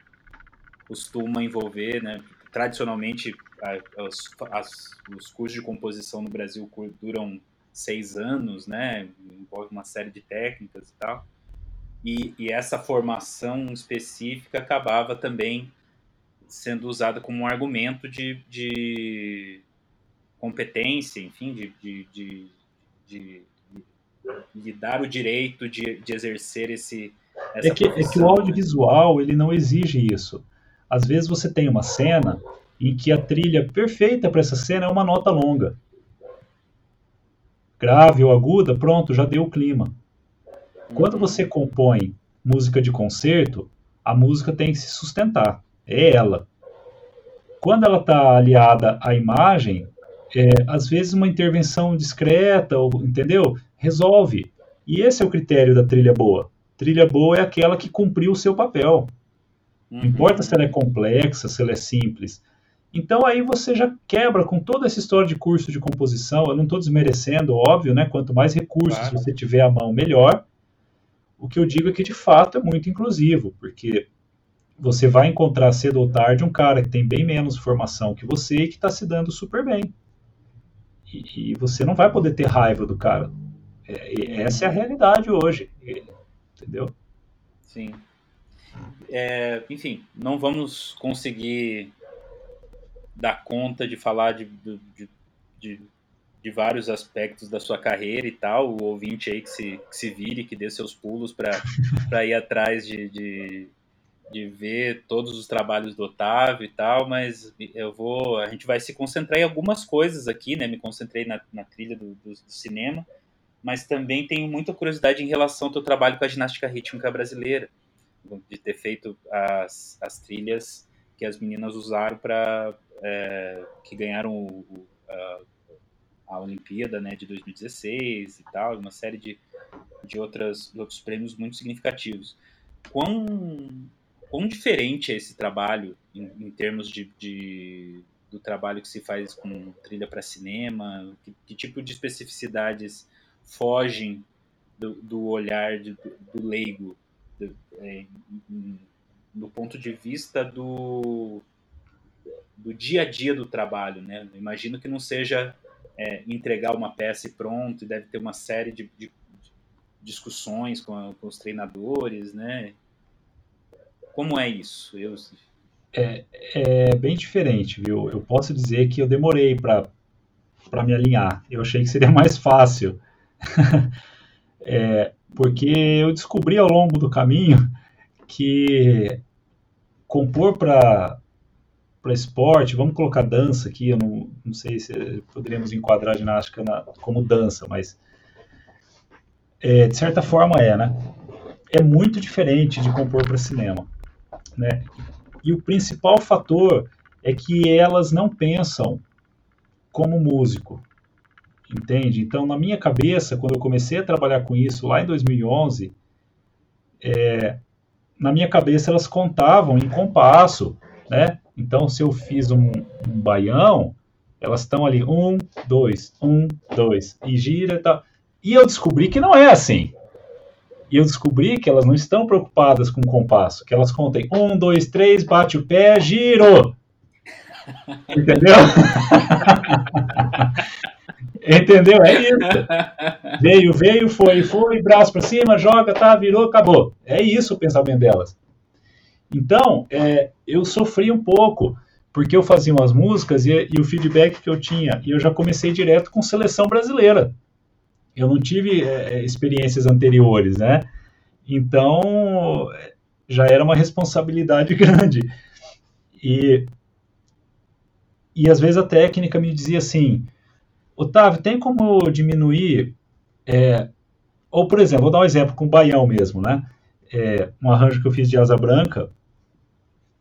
costuma envolver, né? Tradicionalmente, as, as, os cursos de composição no Brasil duram seis anos, né? Envolve uma série de técnicas e tal. E, e essa formação específica acabava também sendo usada como um argumento de, de competência, enfim, de, de, de, de, de dar o direito de, de exercer esse. é, que, é que o audiovisual ele não exige isso. Às vezes você tem uma cena em que a trilha perfeita para essa cena é uma nota longa. Grave ou aguda, pronto, já deu o clima. Quando você compõe música de concerto, a música tem que se sustentar. É ela. Quando ela está aliada à imagem, é, às vezes uma intervenção discreta, entendeu? Resolve. E esse é o critério da trilha boa. Trilha boa é aquela que cumpriu o seu papel. Não importa se ela é complexa, se ela é simples. Então aí você já quebra com toda essa história de curso de composição. Eu não estou desmerecendo, óbvio, né? Quanto mais recursos claro. você tiver à mão, melhor. O que eu digo é que de fato é muito inclusivo, porque você vai encontrar cedo ou tarde um cara que tem bem menos formação que você e que está se dando super bem. E, e, você não vai poder ter raiva do cara. É, essa é a realidade hoje. Entendeu? Sim. É, enfim, não vamos conseguir dar conta de falar de, de, de de vários aspectos da sua carreira e tal. O ouvinte aí que se, que se vire, que dê seus pulos para ir atrás de, de, de, ver todos os trabalhos do Otávio e tal, mas eu vou. A gente vai se concentrar em algumas coisas aqui, né? Me concentrei na, na trilha do, do, do cinema, mas também tenho muita curiosidade em relação ao teu trabalho com a ginástica rítmica brasileira, de ter feito as, as trilhas que as meninas usaram para. É, que ganharam o, o a Olimpíada né, de 2016 e tal, uma série de, de, outras, outros prêmios muito significativos. Quão, quão diferente é esse trabalho em, em termos de, de, do trabalho que se faz com trilha para cinema? Que, que, tipo de especificidades fogem do, do olhar de, do, leigo, é, do ponto de vista do, do dia a dia do trabalho, né? Imagino que não seja é, entregar uma peça e pronto, deve ter uma série de, de discussões com, a, com, os treinadores, né? Como é isso? Eu... É, é bem diferente, viu? Eu posso dizer que eu demorei para me alinhar. Eu achei que seria mais fácil. é, porque eu descobri ao longo do caminho que compor para para esporte, vamos colocar dança aqui, eu não, não sei se poderíamos enquadrar a ginástica na, como dança, mas é, de certa forma é, né? É muito diferente de compor para cinema, né? E o principal fator é que elas não pensam como músico, entende? Então, na minha cabeça, quando eu comecei a trabalhar com isso lá em 2011, é, na minha cabeça elas contavam em compasso, né? Então, se eu fiz um, um baião, elas estão ali, um, dois, um, dois, e gira e tal. E eu descobri que não é assim. E eu descobri que elas não estão preocupadas com o compasso, que elas contem um, dois, três, bate o pé, giro. Entendeu? Entendeu? É isso. Veio, veio, foi, foi, braço para cima, joga, tá, virou, acabou. É isso o pensamento delas. Então, é, eu sofri um pouco, porque eu fazia umas músicas e, e, o feedback que eu tinha, e eu já comecei direto com seleção brasileira. Eu não tive é, é experiências anteriores, né? Então, já era uma responsabilidade grande. E, e às vezes a técnica me dizia assim, Otávio, tem como diminuir... É, ou, por exemplo, vou dar um exemplo com o baião mesmo, né? É, um arranjo que eu fiz de asa branca,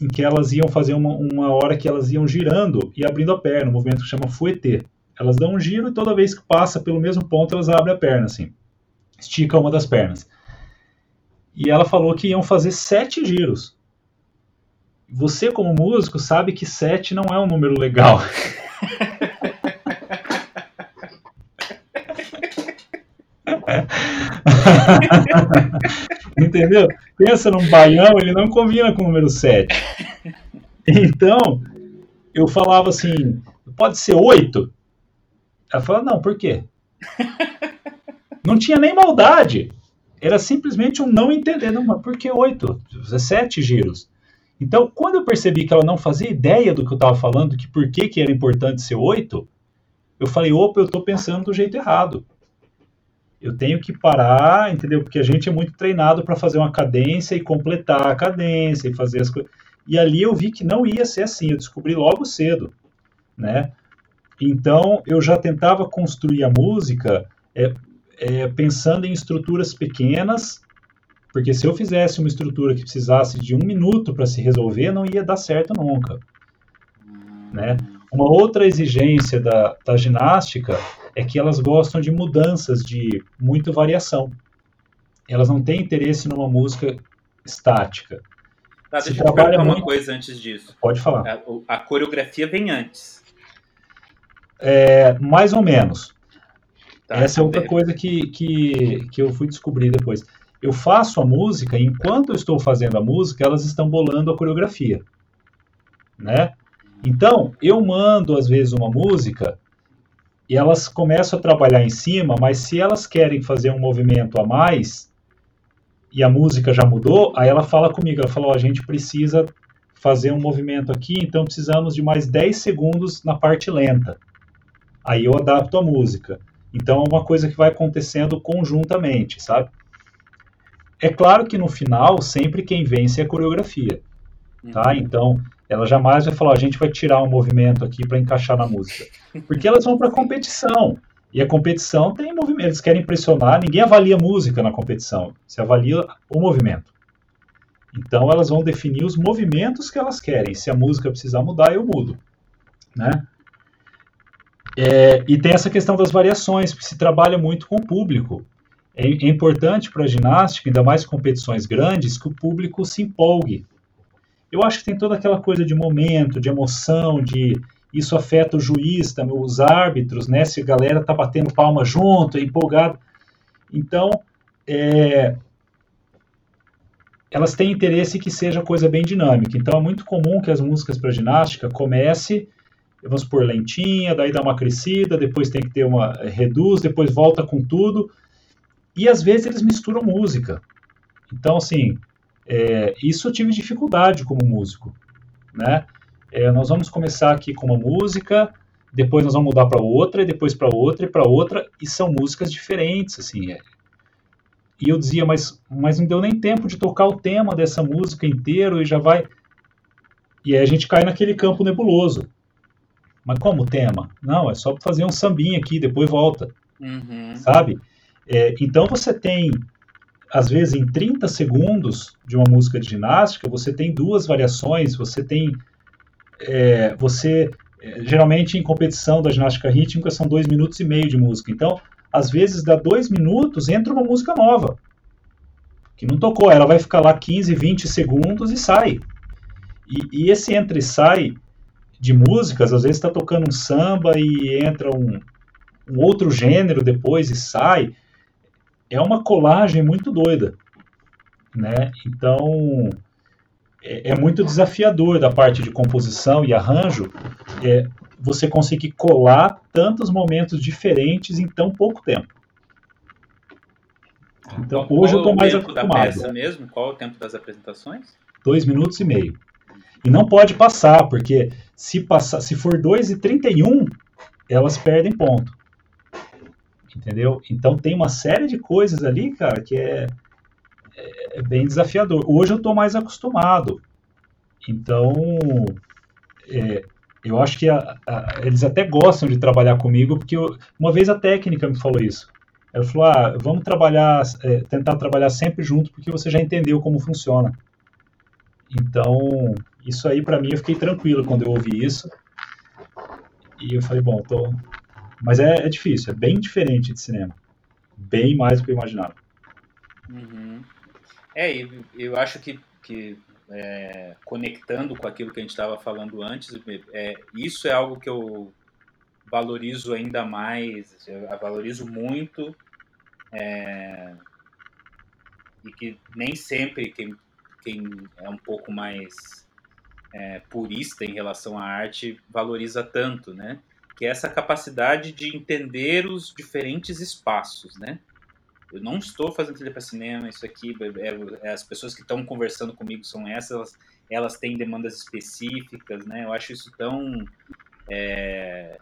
em que elas iam fazer uma, uma hora que elas iam girando e abrindo a perna, um movimento que chama fouetté. Elas dão um giro e toda vez que passa pelo mesmo ponto, elas abrem a perna, assim. Estica uma das pernas. E ela falou que iam fazer sete giros. Você, como músico, sabe que sete não é um número legal. Entendeu? Pensa num baião, ele não combina com o número 7. Então, eu falava assim, pode ser 8? Ela falava, não, por quê? Não tinha nem maldade. Era simplesmente um não entender. Não, mas por que 8? 17 giros. Então, quando eu percebi que ela não fazia ideia do que eu estava falando, que por que, que era importante ser 8, eu falei, opa, eu estou pensando do jeito errado eu tenho que parar, entendeu? Porque a gente é muito treinado para fazer uma cadência e completar a cadência e fazer as coisas. E ali eu vi que não ia ser assim, eu descobri logo cedo, né? Então eu já tentava construir a música é, é, pensando em estruturas pequenas, porque se eu fizesse uma estrutura que precisasse de um minuto para se resolver, não ia dar certo nunca, né? Uma outra exigência da, da ginástica é que elas gostam de mudanças, de muita variação. Elas não têm interesse numa música estática. Tá, deixa eu uma muito... coisa antes disso. Pode falar. A, a coreografia vem antes. É, mais ou menos. Tá, Essa é outra coisa que, que, que eu fui descobrir depois. Eu faço a música, e enquanto eu estou fazendo a música, elas estão bolando a coreografia. Né? Então, eu mando, às vezes, uma música e elas começam a trabalhar em cima, mas se elas querem fazer um movimento a mais e a música já mudou, aí ela fala comigo, ela falou, oh, a gente precisa fazer um movimento aqui, então precisamos de mais 10 segundos na parte lenta. Aí eu adapto a música. Então é uma coisa que vai acontecendo conjuntamente, sabe? É claro que no final, sempre quem vence é a coreografia, tá? Uhum. Então, ela jamais vai falar, a gente vai tirar um movimento aqui para encaixar na música. Porque elas vão para competição. E a competição tem movimento, eles querem impressionar, ninguém avalia música na competição, se avalia o movimento. Então elas vão definir os movimentos que elas querem. Se a música precisar mudar, eu mudo. Né? É, e tem essa questão das variações, porque se trabalha muito com o público. É, é importante para a ginástica, ainda mais competições grandes, que o público se empolgue eu acho que tem toda aquela coisa de momento, de emoção, de isso afeta o juiz, também, os árbitros, né? Se a galera tá batendo palma junto, é empolgado. Então, é, elas têm interesse que seja coisa bem dinâmica. Então, é muito comum que as músicas para ginástica comece, vamos por lentinha, daí dá uma crescida, depois tem que ter uma reduz, depois volta com tudo. E às vezes eles misturam música. Então, assim, é, isso eu tive dificuldade como músico, né? É, nós vamos começar aqui com uma música, depois nós vamos mudar para outra, e depois para outra, e para outra, e são músicas diferentes, assim. É. E eu dizia, mas, mas não deu nem tempo de tocar o tema dessa música inteiro e já vai. E aí a gente cai naquele campo nebuloso. Mas como tema? Não, é só fazer um sambinha aqui, depois volta. Uhum. Sabe? É, então você tem, às vezes, em 30 segundos de uma música de ginástica, você tem duas variações, você tem é, você é, geralmente em competição da ginástica rítmica são dois minutos e meio de música. Então, às vezes, dá dois minutos, entra uma música nova que não tocou. Ela vai ficar lá 15, 20 segundos e sai. E, e esse entra e sai de músicas, às vezes está tocando um samba e entra um, um outro gênero depois e sai. É uma colagem muito doida, né? Então é, é, muito desafiador da parte de composição e arranjo é, você conseguir colar tantos momentos diferentes em tão pouco tempo. Então, qual, hoje eu estou mais acostumado. Qual o tempo da peça mesmo? Qual o tempo das apresentações? Dois minutos e meio. E não pode passar, porque se, passar, se for 2 e 31, elas perdem ponto. Entendeu? Então tem uma série de coisas ali, cara, que é, é, é bem desafiador. Hoje eu estou mais acostumado. Então, é, eu acho que a, a, eles até gostam de trabalhar comigo, porque eu, uma vez a técnica me falou isso. Ela falou: ah, vamos trabalhar, é, tentar trabalhar sempre junto, porque você já entendeu como funciona. Então, isso aí para mim eu fiquei tranquilo quando eu ouvi isso. E eu falei: bom, tô. Mas é, é difícil, é bem diferente de cinema. Bem mais do que eu imaginava. Uhum. É, eu, eu acho que, que é, conectando com aquilo que a gente estava falando antes, é, isso é algo que eu valorizo ainda mais, eu valorizo muito é, e que nem sempre quem, quem é um pouco mais é, purista em relação à arte valoriza tanto, né? Que é essa capacidade de entender os diferentes espaços, né? Eu não estou fazendo trilha para cinema, isso aqui, é, é, as pessoas que estão conversando comigo são essas, elas, elas, têm demandas específicas, né? Eu acho isso tão. É,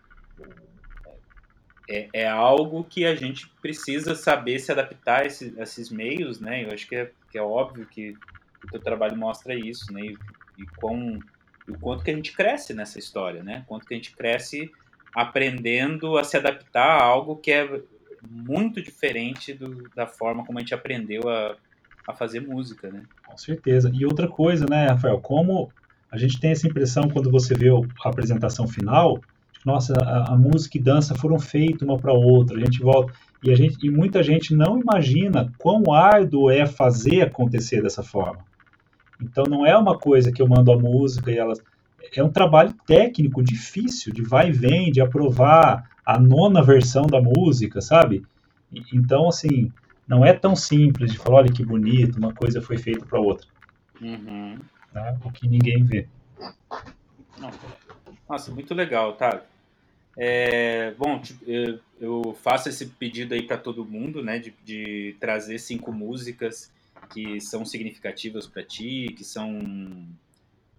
é, é, algo que a gente precisa saber se adaptar a, esse, a esses meios, né? Eu acho que é, que é óbvio que o teu trabalho mostra isso, né? E, e, com, e o quanto que a gente cresce nessa história, né? Quanto que a gente cresce aprendendo a se adaptar a algo que é muito diferente do, da forma como a gente aprendeu a, a fazer música, né? Com certeza. E outra coisa, né, Rafael, como a gente tem essa impressão quando você vê a apresentação final, nossa, a, a música e dança foram feitas uma para outra, a gente volta e a gente e muita gente não imagina quão árduo é fazer acontecer dessa forma. Então não é uma coisa que eu mando a música e elas é um trabalho técnico difícil de vai e vem, de aprovar a nona versão da música, sabe? Então, assim, não é tão simples de falar, olha que bonito, uma coisa foi feita para outra. Uhum. Tá? O que ninguém vê. Nossa, muito legal, tá? É, bom, eu, eu, faço esse pedido aí para todo mundo, né, de, de, trazer cinco músicas que são significativas para ti, que são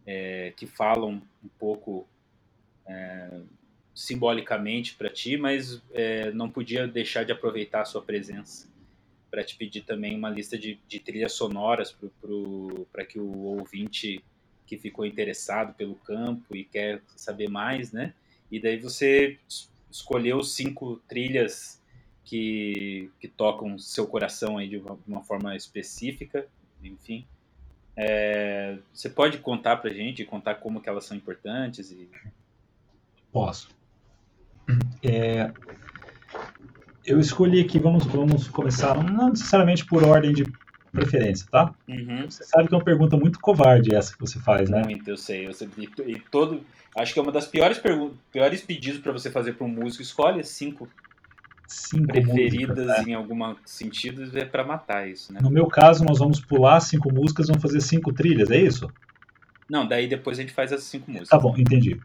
é, que falam um pouco é, simbolicamente para ti, mas é, não podia deixar de aproveitar a sua presença para te pedir também uma lista de, de trilhas sonoras para que o ouvinte que ficou interessado pelo campo e quer saber mais, né? E daí você escolheu cinco trilhas que, que tocam seu coração aí de uma, de uma forma específica, enfim. É, você pode contar para gente, contar como que elas são importantes? E... Posso. É, eu escolhi aqui, vamos, vamos começar, não necessariamente por ordem de preferência, tá? Uhum. Você sabe que é uma pergunta muito covarde essa que você faz, né? Muito, eu sei. Eu sei e, todo, Acho que é uma das piores, piores pedidos para você fazer para um músico. Escolhe cinco, cinco preferidas músicas, né? em algum sentido é para matar isso, né? No meu caso, nós vamos pular cinco músicas, vamos fazer cinco trilhas, é isso? Não, daí depois a gente faz as cinco músicas. Tá bom, entendi.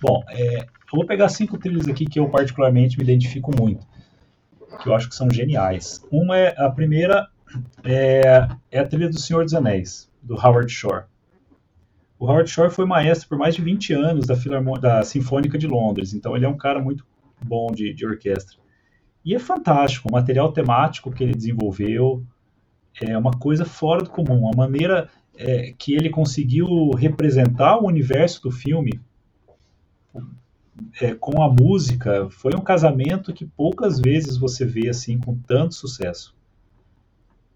Bom, é, eu vou pegar cinco trilhas aqui que eu particularmente me identifico muito, que eu acho que são geniais. Uma é a primeira é, é a trilha do Senhor dos Anéis, do Howard Shore. O Howard Shore foi maestro por mais de 20 anos da, da Sinfônica de Londres, então ele é um cara muito bom de, de orquestra. E é fantástico, o material temático que ele desenvolveu é uma coisa fora do comum. A maneira é, que ele conseguiu representar o universo do filme é, com a música foi um casamento que poucas vezes você vê assim com tanto sucesso.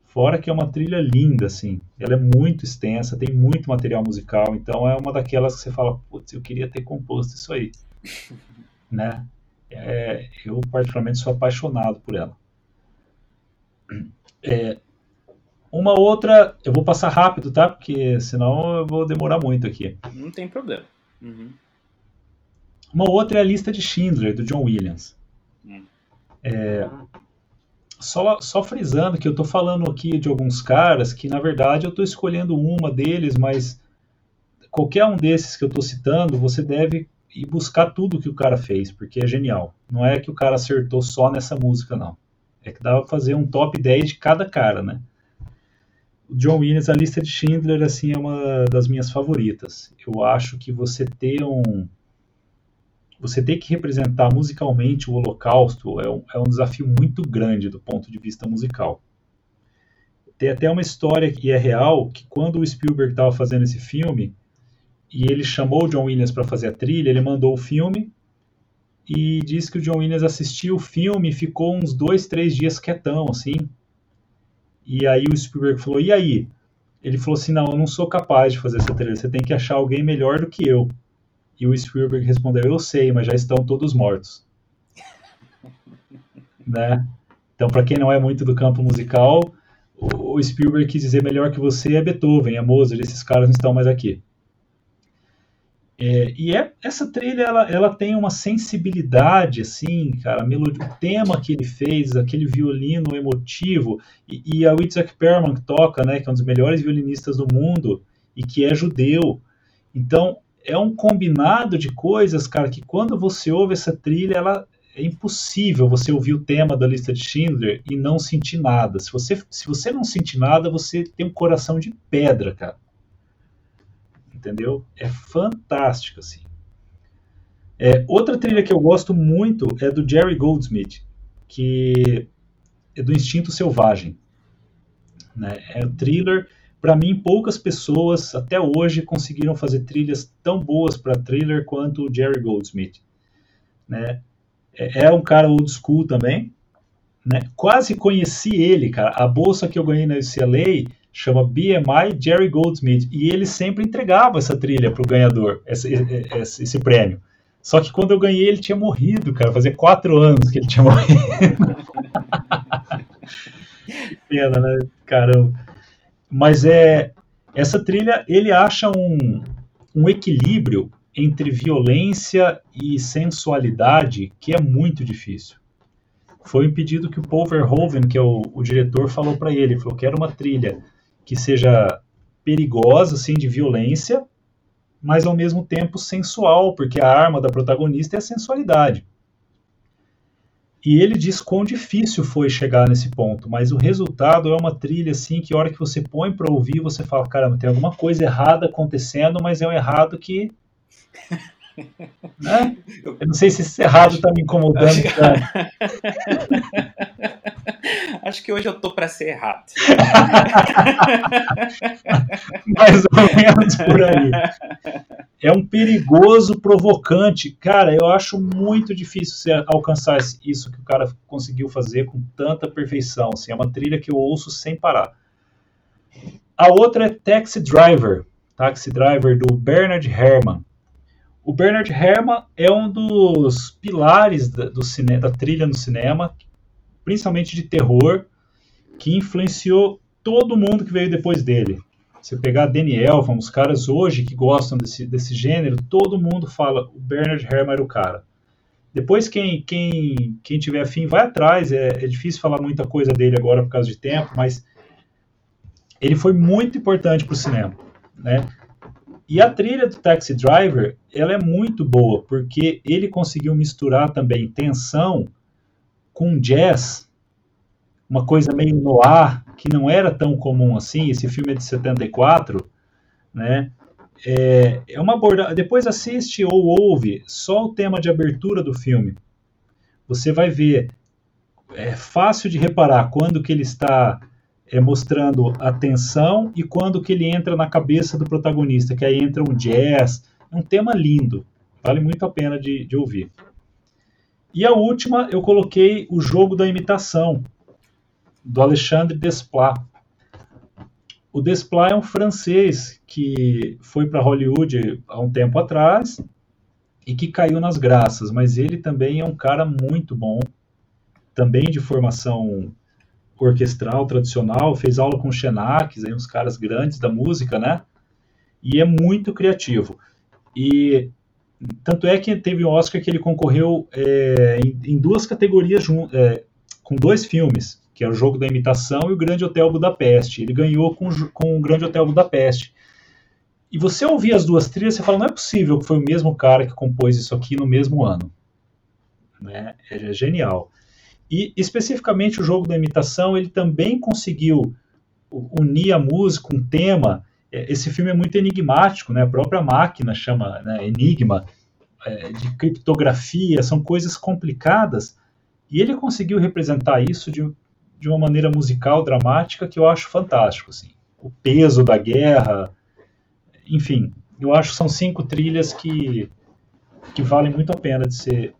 Fora que é uma trilha linda, assim. Ela é muito extensa, tem muito material musical, então é uma daquelas que você fala, putz, eu queria ter composto isso aí. né? É, eu particularmente sou apaixonado por ela. É, uma outra, eu vou passar rápido, tá? Porque senão eu vou demorar muito aqui. Não tem problema. Uhum. Uma outra é a lista de Schindler, do John Williams. Hum. É, só, só frisando que eu estou falando aqui de alguns caras que, na verdade, eu estou escolhendo uma deles, mas qualquer um desses que eu estou citando, você deve ir buscar tudo que o cara fez, porque é genial. Não é que o cara acertou só nessa música, não. É que dá pra fazer um top 10 de cada cara, né? O John Williams, a lista de Schindler, assim, é uma das minhas favoritas. Eu acho que você ter um você ter que representar musicalmente o Holocausto é um, é um desafio muito grande do ponto de vista musical. Tem até uma história que é real, que quando o Spielberg estava fazendo esse filme, e ele chamou o John Williams para fazer a trilha, ele mandou o filme e disse que o John Williams assistiu o filme e ficou uns dois, três dias quietão, assim. E aí o Spielberg falou, e aí? Ele falou assim, não, eu não sou capaz de fazer essa trilha, você tem que achar alguém melhor do que eu. E o Spielberg respondeu: Eu sei, mas já estão todos mortos. né? Então, para quem não é muito do campo musical, o Spielberg quis dizer melhor que você é Beethoven, é Mozart, esses caras não estão mais aqui. É, e é, essa trilha ela, ela tem uma sensibilidade assim, cara, melodia, o tema que ele fez, aquele violino emotivo e, e a Itzhak Perlman que toca, né, que é um dos melhores violinistas do mundo e que é judeu. Então é um combinado de coisas, cara, que quando você ouve essa trilha, ela é impossível você ouvir o tema da lista de Schindler e não sentir nada. Se você, se você não sentir nada, você tem um coração de pedra, cara. Entendeu? É fantástico, assim. É, outra trilha que eu gosto muito é do Jerry Goldsmith, que é do Instinto Selvagem. Né? É o thriller para mim, poucas pessoas até hoje conseguiram fazer trilhas tão boas para thriller quanto o Jerry Goldsmith. Né? É, é um cara old school também. Né? Quase conheci ele, cara. A bolsa que eu ganhei na UCLA chama BMI Jerry Goldsmith e ele sempre entregava essa trilha para o ganhador, esse, esse, esse, prêmio. Só que quando eu ganhei ele tinha morrido, cara. Fazia quatro anos que ele tinha morrido. Pena, né? Caramba. Mas é essa trilha ele acha um, um equilíbrio entre violência e sensualidade que é muito difícil. Foi um pedido que o Paul Verhoeven, que é o, o diretor, falou para ele. Ele falou: quero uma trilha que seja perigosa, assim, de violência, mas ao mesmo tempo sensual, porque a arma da protagonista é a sensualidade. E ele diz quão difícil foi chegar nesse ponto, mas o resultado é uma trilha assim que a hora que você põe para ouvir, você fala, caramba, tem alguma coisa errada acontecendo, mas é um errado que né? Eu não sei se esse errado está me incomodando. Acho que... Acho que hoje eu tô para ser errado. Mais ou menos por aí. É um perigoso provocante. Cara, eu acho muito difícil você alcançar isso que o cara conseguiu fazer com tanta perfeição. Assim, é uma trilha que eu ouço sem parar. A outra é Taxi Driver. Taxi Driver do Bernard Herrmann. O Bernard Herrmann é um dos pilares da, do cine, da trilha no cinema, principalmente de terror, que influenciou todo mundo que veio depois dele. Você pegar Danny Elfman, os caras hoje que gostam desse, desse gênero, todo mundo fala o Bernard Herrmann era o cara. Depois, quem, quem, quem tiver afim, vai atrás. É, é difícil falar muita coisa dele agora por causa de tempo, mas ele foi muito importante para o cinema. Né? E a trilha do Taxi Driver, ela é muito boa, porque ele conseguiu misturar também tensão com jazz, uma coisa meio noir, que não era tão comum assim. Esse filme é de 74, né? É, é uma. Depois assiste ou ouve só o tema de abertura do filme. Você vai ver. É fácil de reparar quando que ele está é, mostrando a tensão e quando que ele entra na cabeça do protagonista, que aí entra um jazz. É um tema lindo. Vale muito a pena de, de ouvir. E a última, eu coloquei o jogo da imitação, do Alexandre Desplat. O Desplat é um francês que foi para Hollywood há um tempo atrás e que caiu nas graças, mas ele também é um cara muito bom, também de formação orquestral tradicional, fez aula com Xenax, aí uns caras grandes da música, né? E é muito criativo. E tanto é que teve um Oscar que ele concorreu é, em, em, duas categorias é, com dois filmes que é o Jogo da Imitação e o Grande Hotel Budapeste. Ele ganhou com, com o Grande Hotel Budapeste. E você ouvir as duas trilhas, você fala, não é possível que foi o mesmo cara que compôs isso aqui no mesmo ano. Né? É genial. E especificamente o jogo da imitação, ele também conseguiu unir a música, um tema. É, esse filme é muito enigmático, né? A própria máquina chama né, enigma é, de criptografia, são coisas complicadas. E ele conseguiu representar isso de, de uma maneira musical, dramática, que eu acho fantástico. Assim. O peso da guerra, enfim, eu acho que são cinco trilhas que, que valem muito a pena de ser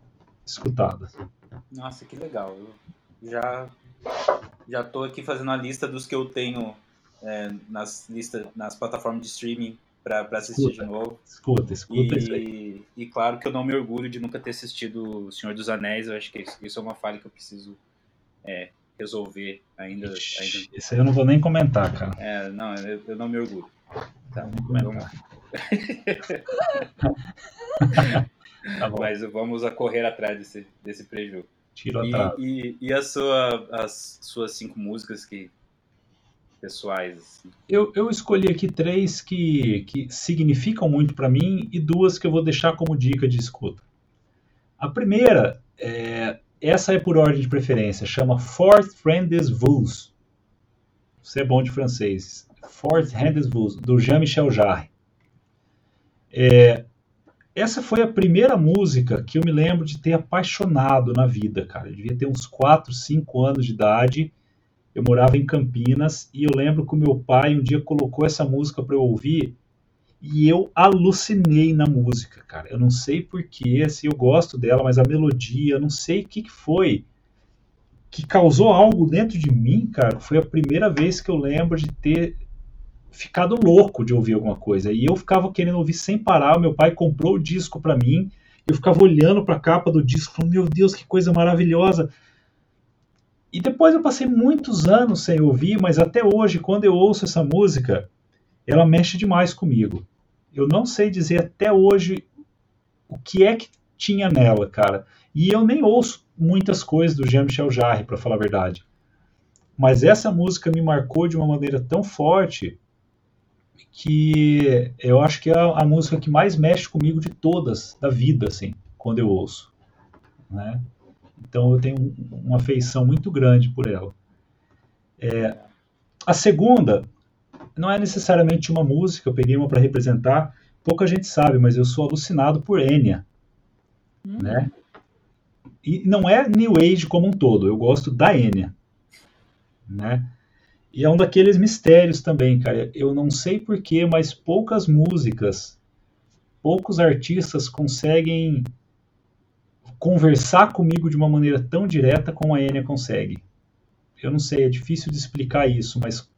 escutadas. Nossa, que legal. Eu já já estou aqui fazendo a lista dos que eu tenho é, nas lista, nas plataformas de streaming para assistir escuta, de novo. Escuta, escuta e, isso aí. E claro que eu não me orgulho de nunca ter assistido O Senhor dos Anéis. Eu acho que isso, isso é uma falha que eu preciso é, resolver ainda, ainda. Isso aí eu não vou nem comentar, cara. É, não, eu, eu não me orgulho. Tá, não comentar. tá Mas vamos a correr atrás desse, desse prejuízo. Tiro e, e, e a sua, as suas cinco músicas que pessoais? Assim? Eu, eu escolhi aqui três que, que significam muito para mim e duas que eu vou deixar como dica de escuta. A primeira é essa é por ordem de preferência, chama Fourth Rendez Vous. Você é bom de francês. Fourth Rendez Vous, do Jean-Michel Jarre. É, essa foi a primeira música que eu me lembro de ter apaixonado na vida, cara. Eu devia ter uns 4, 5 anos de idade. Eu morava em Campinas e eu lembro que o meu pai um dia colocou essa música para eu ouvir e eu alucinei na música, cara. Eu não sei porquê, se eu gosto dela, mas a melodia, eu não sei o que, que foi que causou algo dentro de mim, cara. Foi a primeira vez que eu lembro de ter ficado louco de ouvir alguma coisa. E eu ficava querendo ouvir sem parar. Meu pai comprou o disco para mim. Eu ficava olhando para a capa do disco, falando: Meu Deus, que coisa maravilhosa! E depois eu passei muitos anos sem ouvir, mas até hoje, quando eu ouço essa música, ela mexe demais comigo. Eu não sei dizer até hoje o que é que tinha nela, cara. E eu nem ouço muitas coisas do Jean-Michel Jarre, para falar a verdade. Mas essa música me marcou de uma maneira tão forte que eu acho que é a, música que mais mexe comigo de todas da vida, assim, quando eu ouço. Né? Então eu tenho uma afeição muito grande por ela. É, a segunda não é necessariamente uma música, eu peguei uma para representar. Pouca gente sabe, mas eu sou alucinado por Enya, hum. né? E não é New Age como um todo, eu gosto da Enya, né? E é um daqueles mistérios também, cara. Eu não sei porquê, mas poucas músicas, poucos artistas conseguem conversar comigo de uma maneira tão direta como a Enya consegue. Eu não sei, é difícil de explicar isso, mas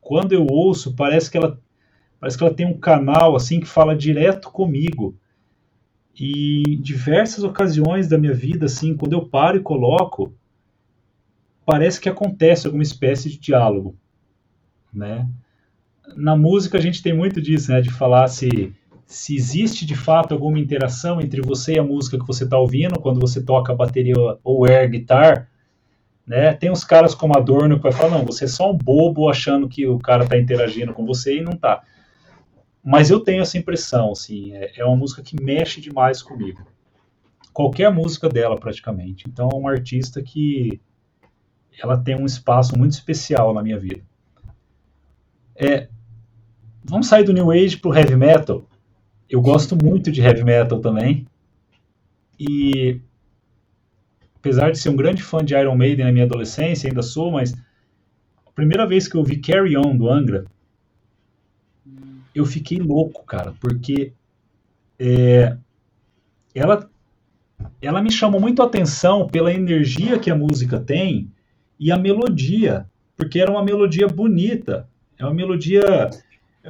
quando eu ouço, parece que ela parece que ela tem um canal assim que fala direto comigo. E em diversas ocasiões da minha vida, assim, quando eu paro e coloco, parece que acontece alguma espécie de diálogo, né? na música a gente tem muito disso, né? De falar se, se existe de fato alguma interação entre você e a música que você está ouvindo, quando você toca bateria ou air guitar, né? Tem uns caras como Adorno que vai falar, não, você é só um bobo achando que o cara está interagindo com você e não tá. Mas eu tenho essa impressão, assim, é, é uma música que mexe demais comigo. Qualquer música dela, praticamente. Então é uma artista que ela tem um espaço muito especial na minha vida. É, vamos sair do New Age pro Heavy Metal. Eu gosto muito de Heavy Metal também. E apesar de ser um grande fã de Iron Maiden na minha adolescência, ainda sou, mas a primeira vez que eu vi Carry On do Angra, eu fiquei louco, cara, porque é, ela, ela me chamou muito a atenção pela energia que a música tem e a melodia, porque era uma melodia bonita, é uma melodia.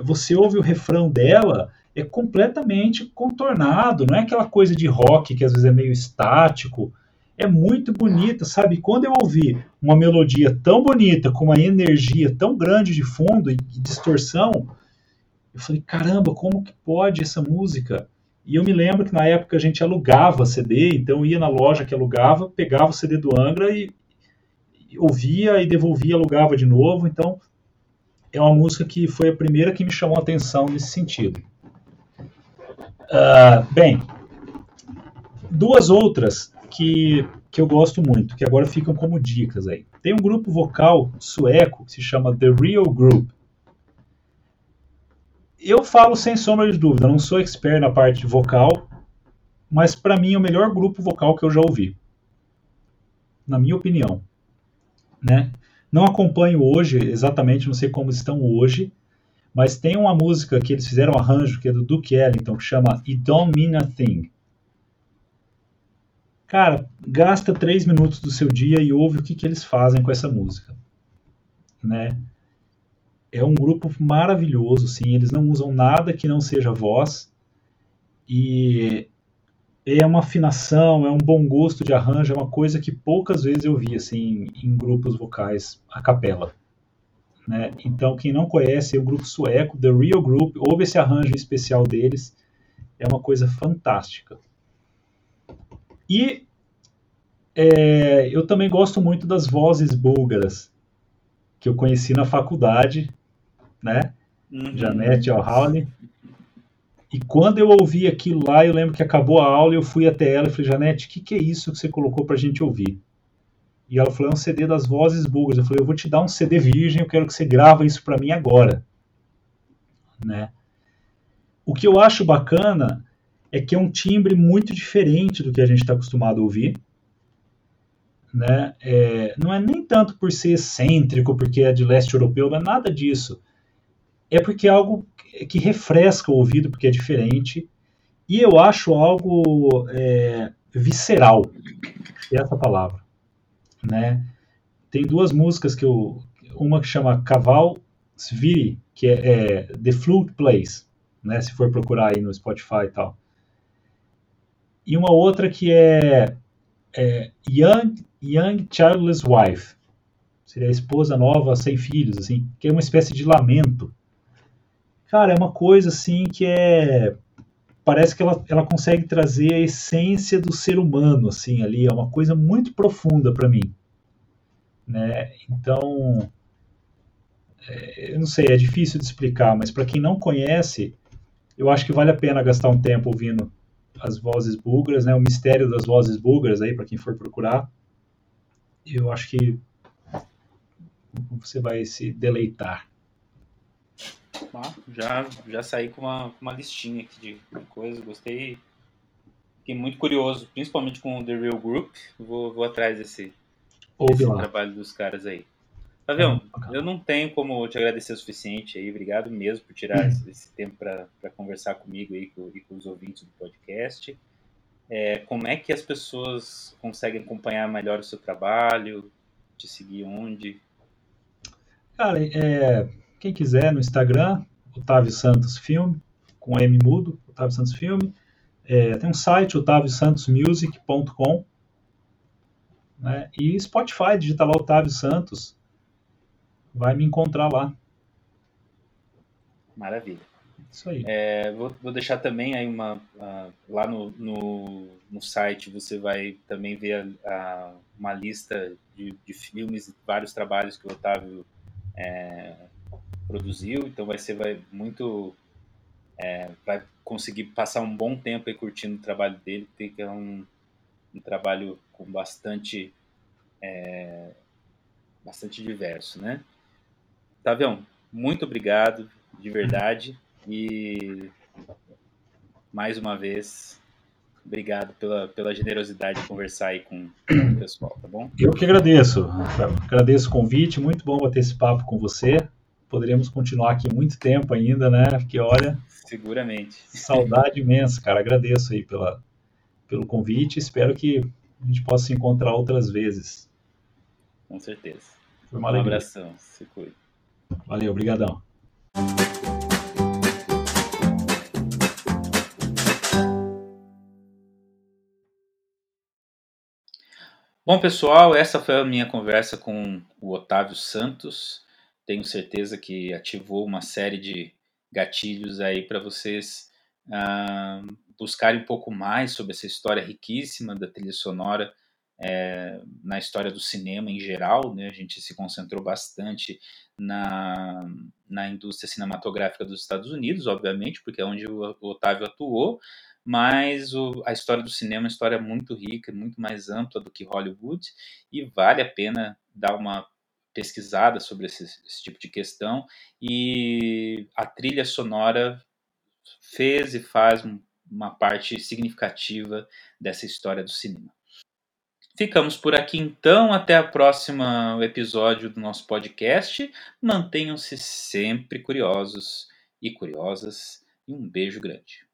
Você ouve o refrão dela, é completamente contornado, não é aquela coisa de rock que às vezes é meio estático é muito bonita, sabe? Quando eu ouvi uma melodia tão bonita, com uma energia tão grande de fundo e distorção, eu falei, caramba, como que pode essa música? E eu me lembro que na época a gente alugava CD, então ia na loja que alugava, pegava o CD do Angra e, e ouvia e devolvia, alugava de novo. Então é uma música que foi a primeira que me chamou a atenção nesse sentido. Uh, bem, duas outras que, que eu gosto muito, que agora ficam como dicas aí. Tem um grupo vocal sueco que se chama The Real Group. Eu falo sem sombra de dúvida, não sou expert na parte vocal, mas para mim é o melhor grupo vocal que eu já ouvi. Na minha opinião. Né? Não acompanho hoje, exatamente, não sei como estão hoje, mas tem uma música que eles fizeram um arranjo, que é do Duke Ellington, que chama It Don't Mean a Thing. Cara, gasta três minutos do seu dia e ouve o que, que eles fazem com essa música. Né? É um grupo maravilhoso, sim. Eles não usam nada que não seja voz. E é uma afinação, é um bom gosto de arranjo, é uma coisa que poucas vezes eu vi assim, em grupos vocais a capela. Né? Então, quem não conhece, é o grupo sueco, The Real Group, ouve esse arranjo especial deles, é uma coisa fantástica. E é, eu também gosto muito das vozes búlgaras, que eu conheci na faculdade, né? Uhum. Janete Alhauli. E quando eu ouvi aquilo lá, eu lembro que acabou a aula eu fui até ela e falei, Janete, o que, que é isso que você colocou pra gente ouvir? E ela falou, é um CD das vozes búlgaras. Eu falei, eu vou te dar um CD virgem, eu quero que você grava isso para mim agora. Né? O que eu acho bacana é que é um timbre muito diferente do que a gente está acostumado a ouvir. Né? É, não é nem tanto por ser excêntrico, porque é de leste europeu, não é nada disso. É porque é algo que refresca o ouvido, porque é diferente. E eu acho algo é, visceral, é essa palavra. Né? Tem duas músicas que eu. Uma que chama Caval Sviri, que é, é The Flute Plays, né? se for procurar aí no Spotify e tal e uma outra que é, é Young, Young Childless Wife. Seria a esposa nova sem filhos, assim, que é uma espécie de lamento. Cara, é uma coisa assim que é parece que ela, ela consegue trazer a essência do ser humano assim ali, é uma coisa muito profunda para mim. Né? Então, é, eu não sei, é difícil de explicar, mas para quem não conhece, eu acho que vale a pena gastar um tempo ouvindo as vozes búlgaras, né? O mistério das vozes búlgaras aí para quem for procurar. Eu acho que você vai se deleitar. Ah, já já saí com uma, uma listinha aqui de, de coisas, gostei. Fiquei muito curioso, principalmente com o The Real Group. Vou, vou atrás desse, desse trabalho dos caras aí. Tavião, eu não tenho como te agradecer o suficiente aí, obrigado mesmo por tirar esse, esse tempo para conversar comigo aí com, e com os ouvintes do podcast. É, como é que as pessoas conseguem acompanhar melhor o seu trabalho, te seguir onde? Cara, é, quem quiser no Instagram, Otávio Santos Filme, com M mudo, Otávio Santos Filme. É, tem um site, otaviosantosmusic.com. Né, e Spotify, digita lá Otávio Santos vai me encontrar lá. Maravilha. Isso aí. É, vou, vou, deixar também aí uma. Uh, lá no, no, no, site você vai também ver a, a, uma lista de, de filmes e vários trabalhos que o Otávio é, produziu. Então vai ser vai, muito. É, vai conseguir passar um bom tempo aí curtindo o trabalho dele, porque é um, um trabalho com bastante. É, bastante diverso, né? Tavião, muito obrigado, de verdade. E mais uma vez, obrigado pela, pela generosidade de conversar aí com, com o pessoal, tá bom? Eu que agradeço. Agradeço o convite, muito bom bater esse papo com você. Poderíamos continuar aqui muito tempo ainda, né? Porque olha. Seguramente. Saudade imensa, cara. Agradeço aí pela, pelo convite. Espero que a gente possa se encontrar outras vezes. Com certeza. Foi uma um alegria. abração. Se cuide. Valeu, obrigadão. Bom, pessoal, essa foi a minha conversa com o Otávio Santos. Tenho certeza que ativou uma série de gatilhos aí para vocês uh, buscarem um pouco mais sobre essa história riquíssima da trilha sonora é, na história do cinema em geral. Né? A gente se concentrou bastante na, na indústria cinematográfica dos Estados Unidos, obviamente, porque é onde o, Otávio atuou, mas o, a história do cinema é uma história muito rica, muito mais ampla do que Hollywood, e vale a pena dar uma pesquisada sobre esse, esse tipo de questão. E a trilha sonora fez e faz uma parte significativa dessa história do cinema. Ficamos por aqui então, até o próximo episódio do nosso podcast. Mantenham-se sempre curiosos e curiosas e um beijo grande.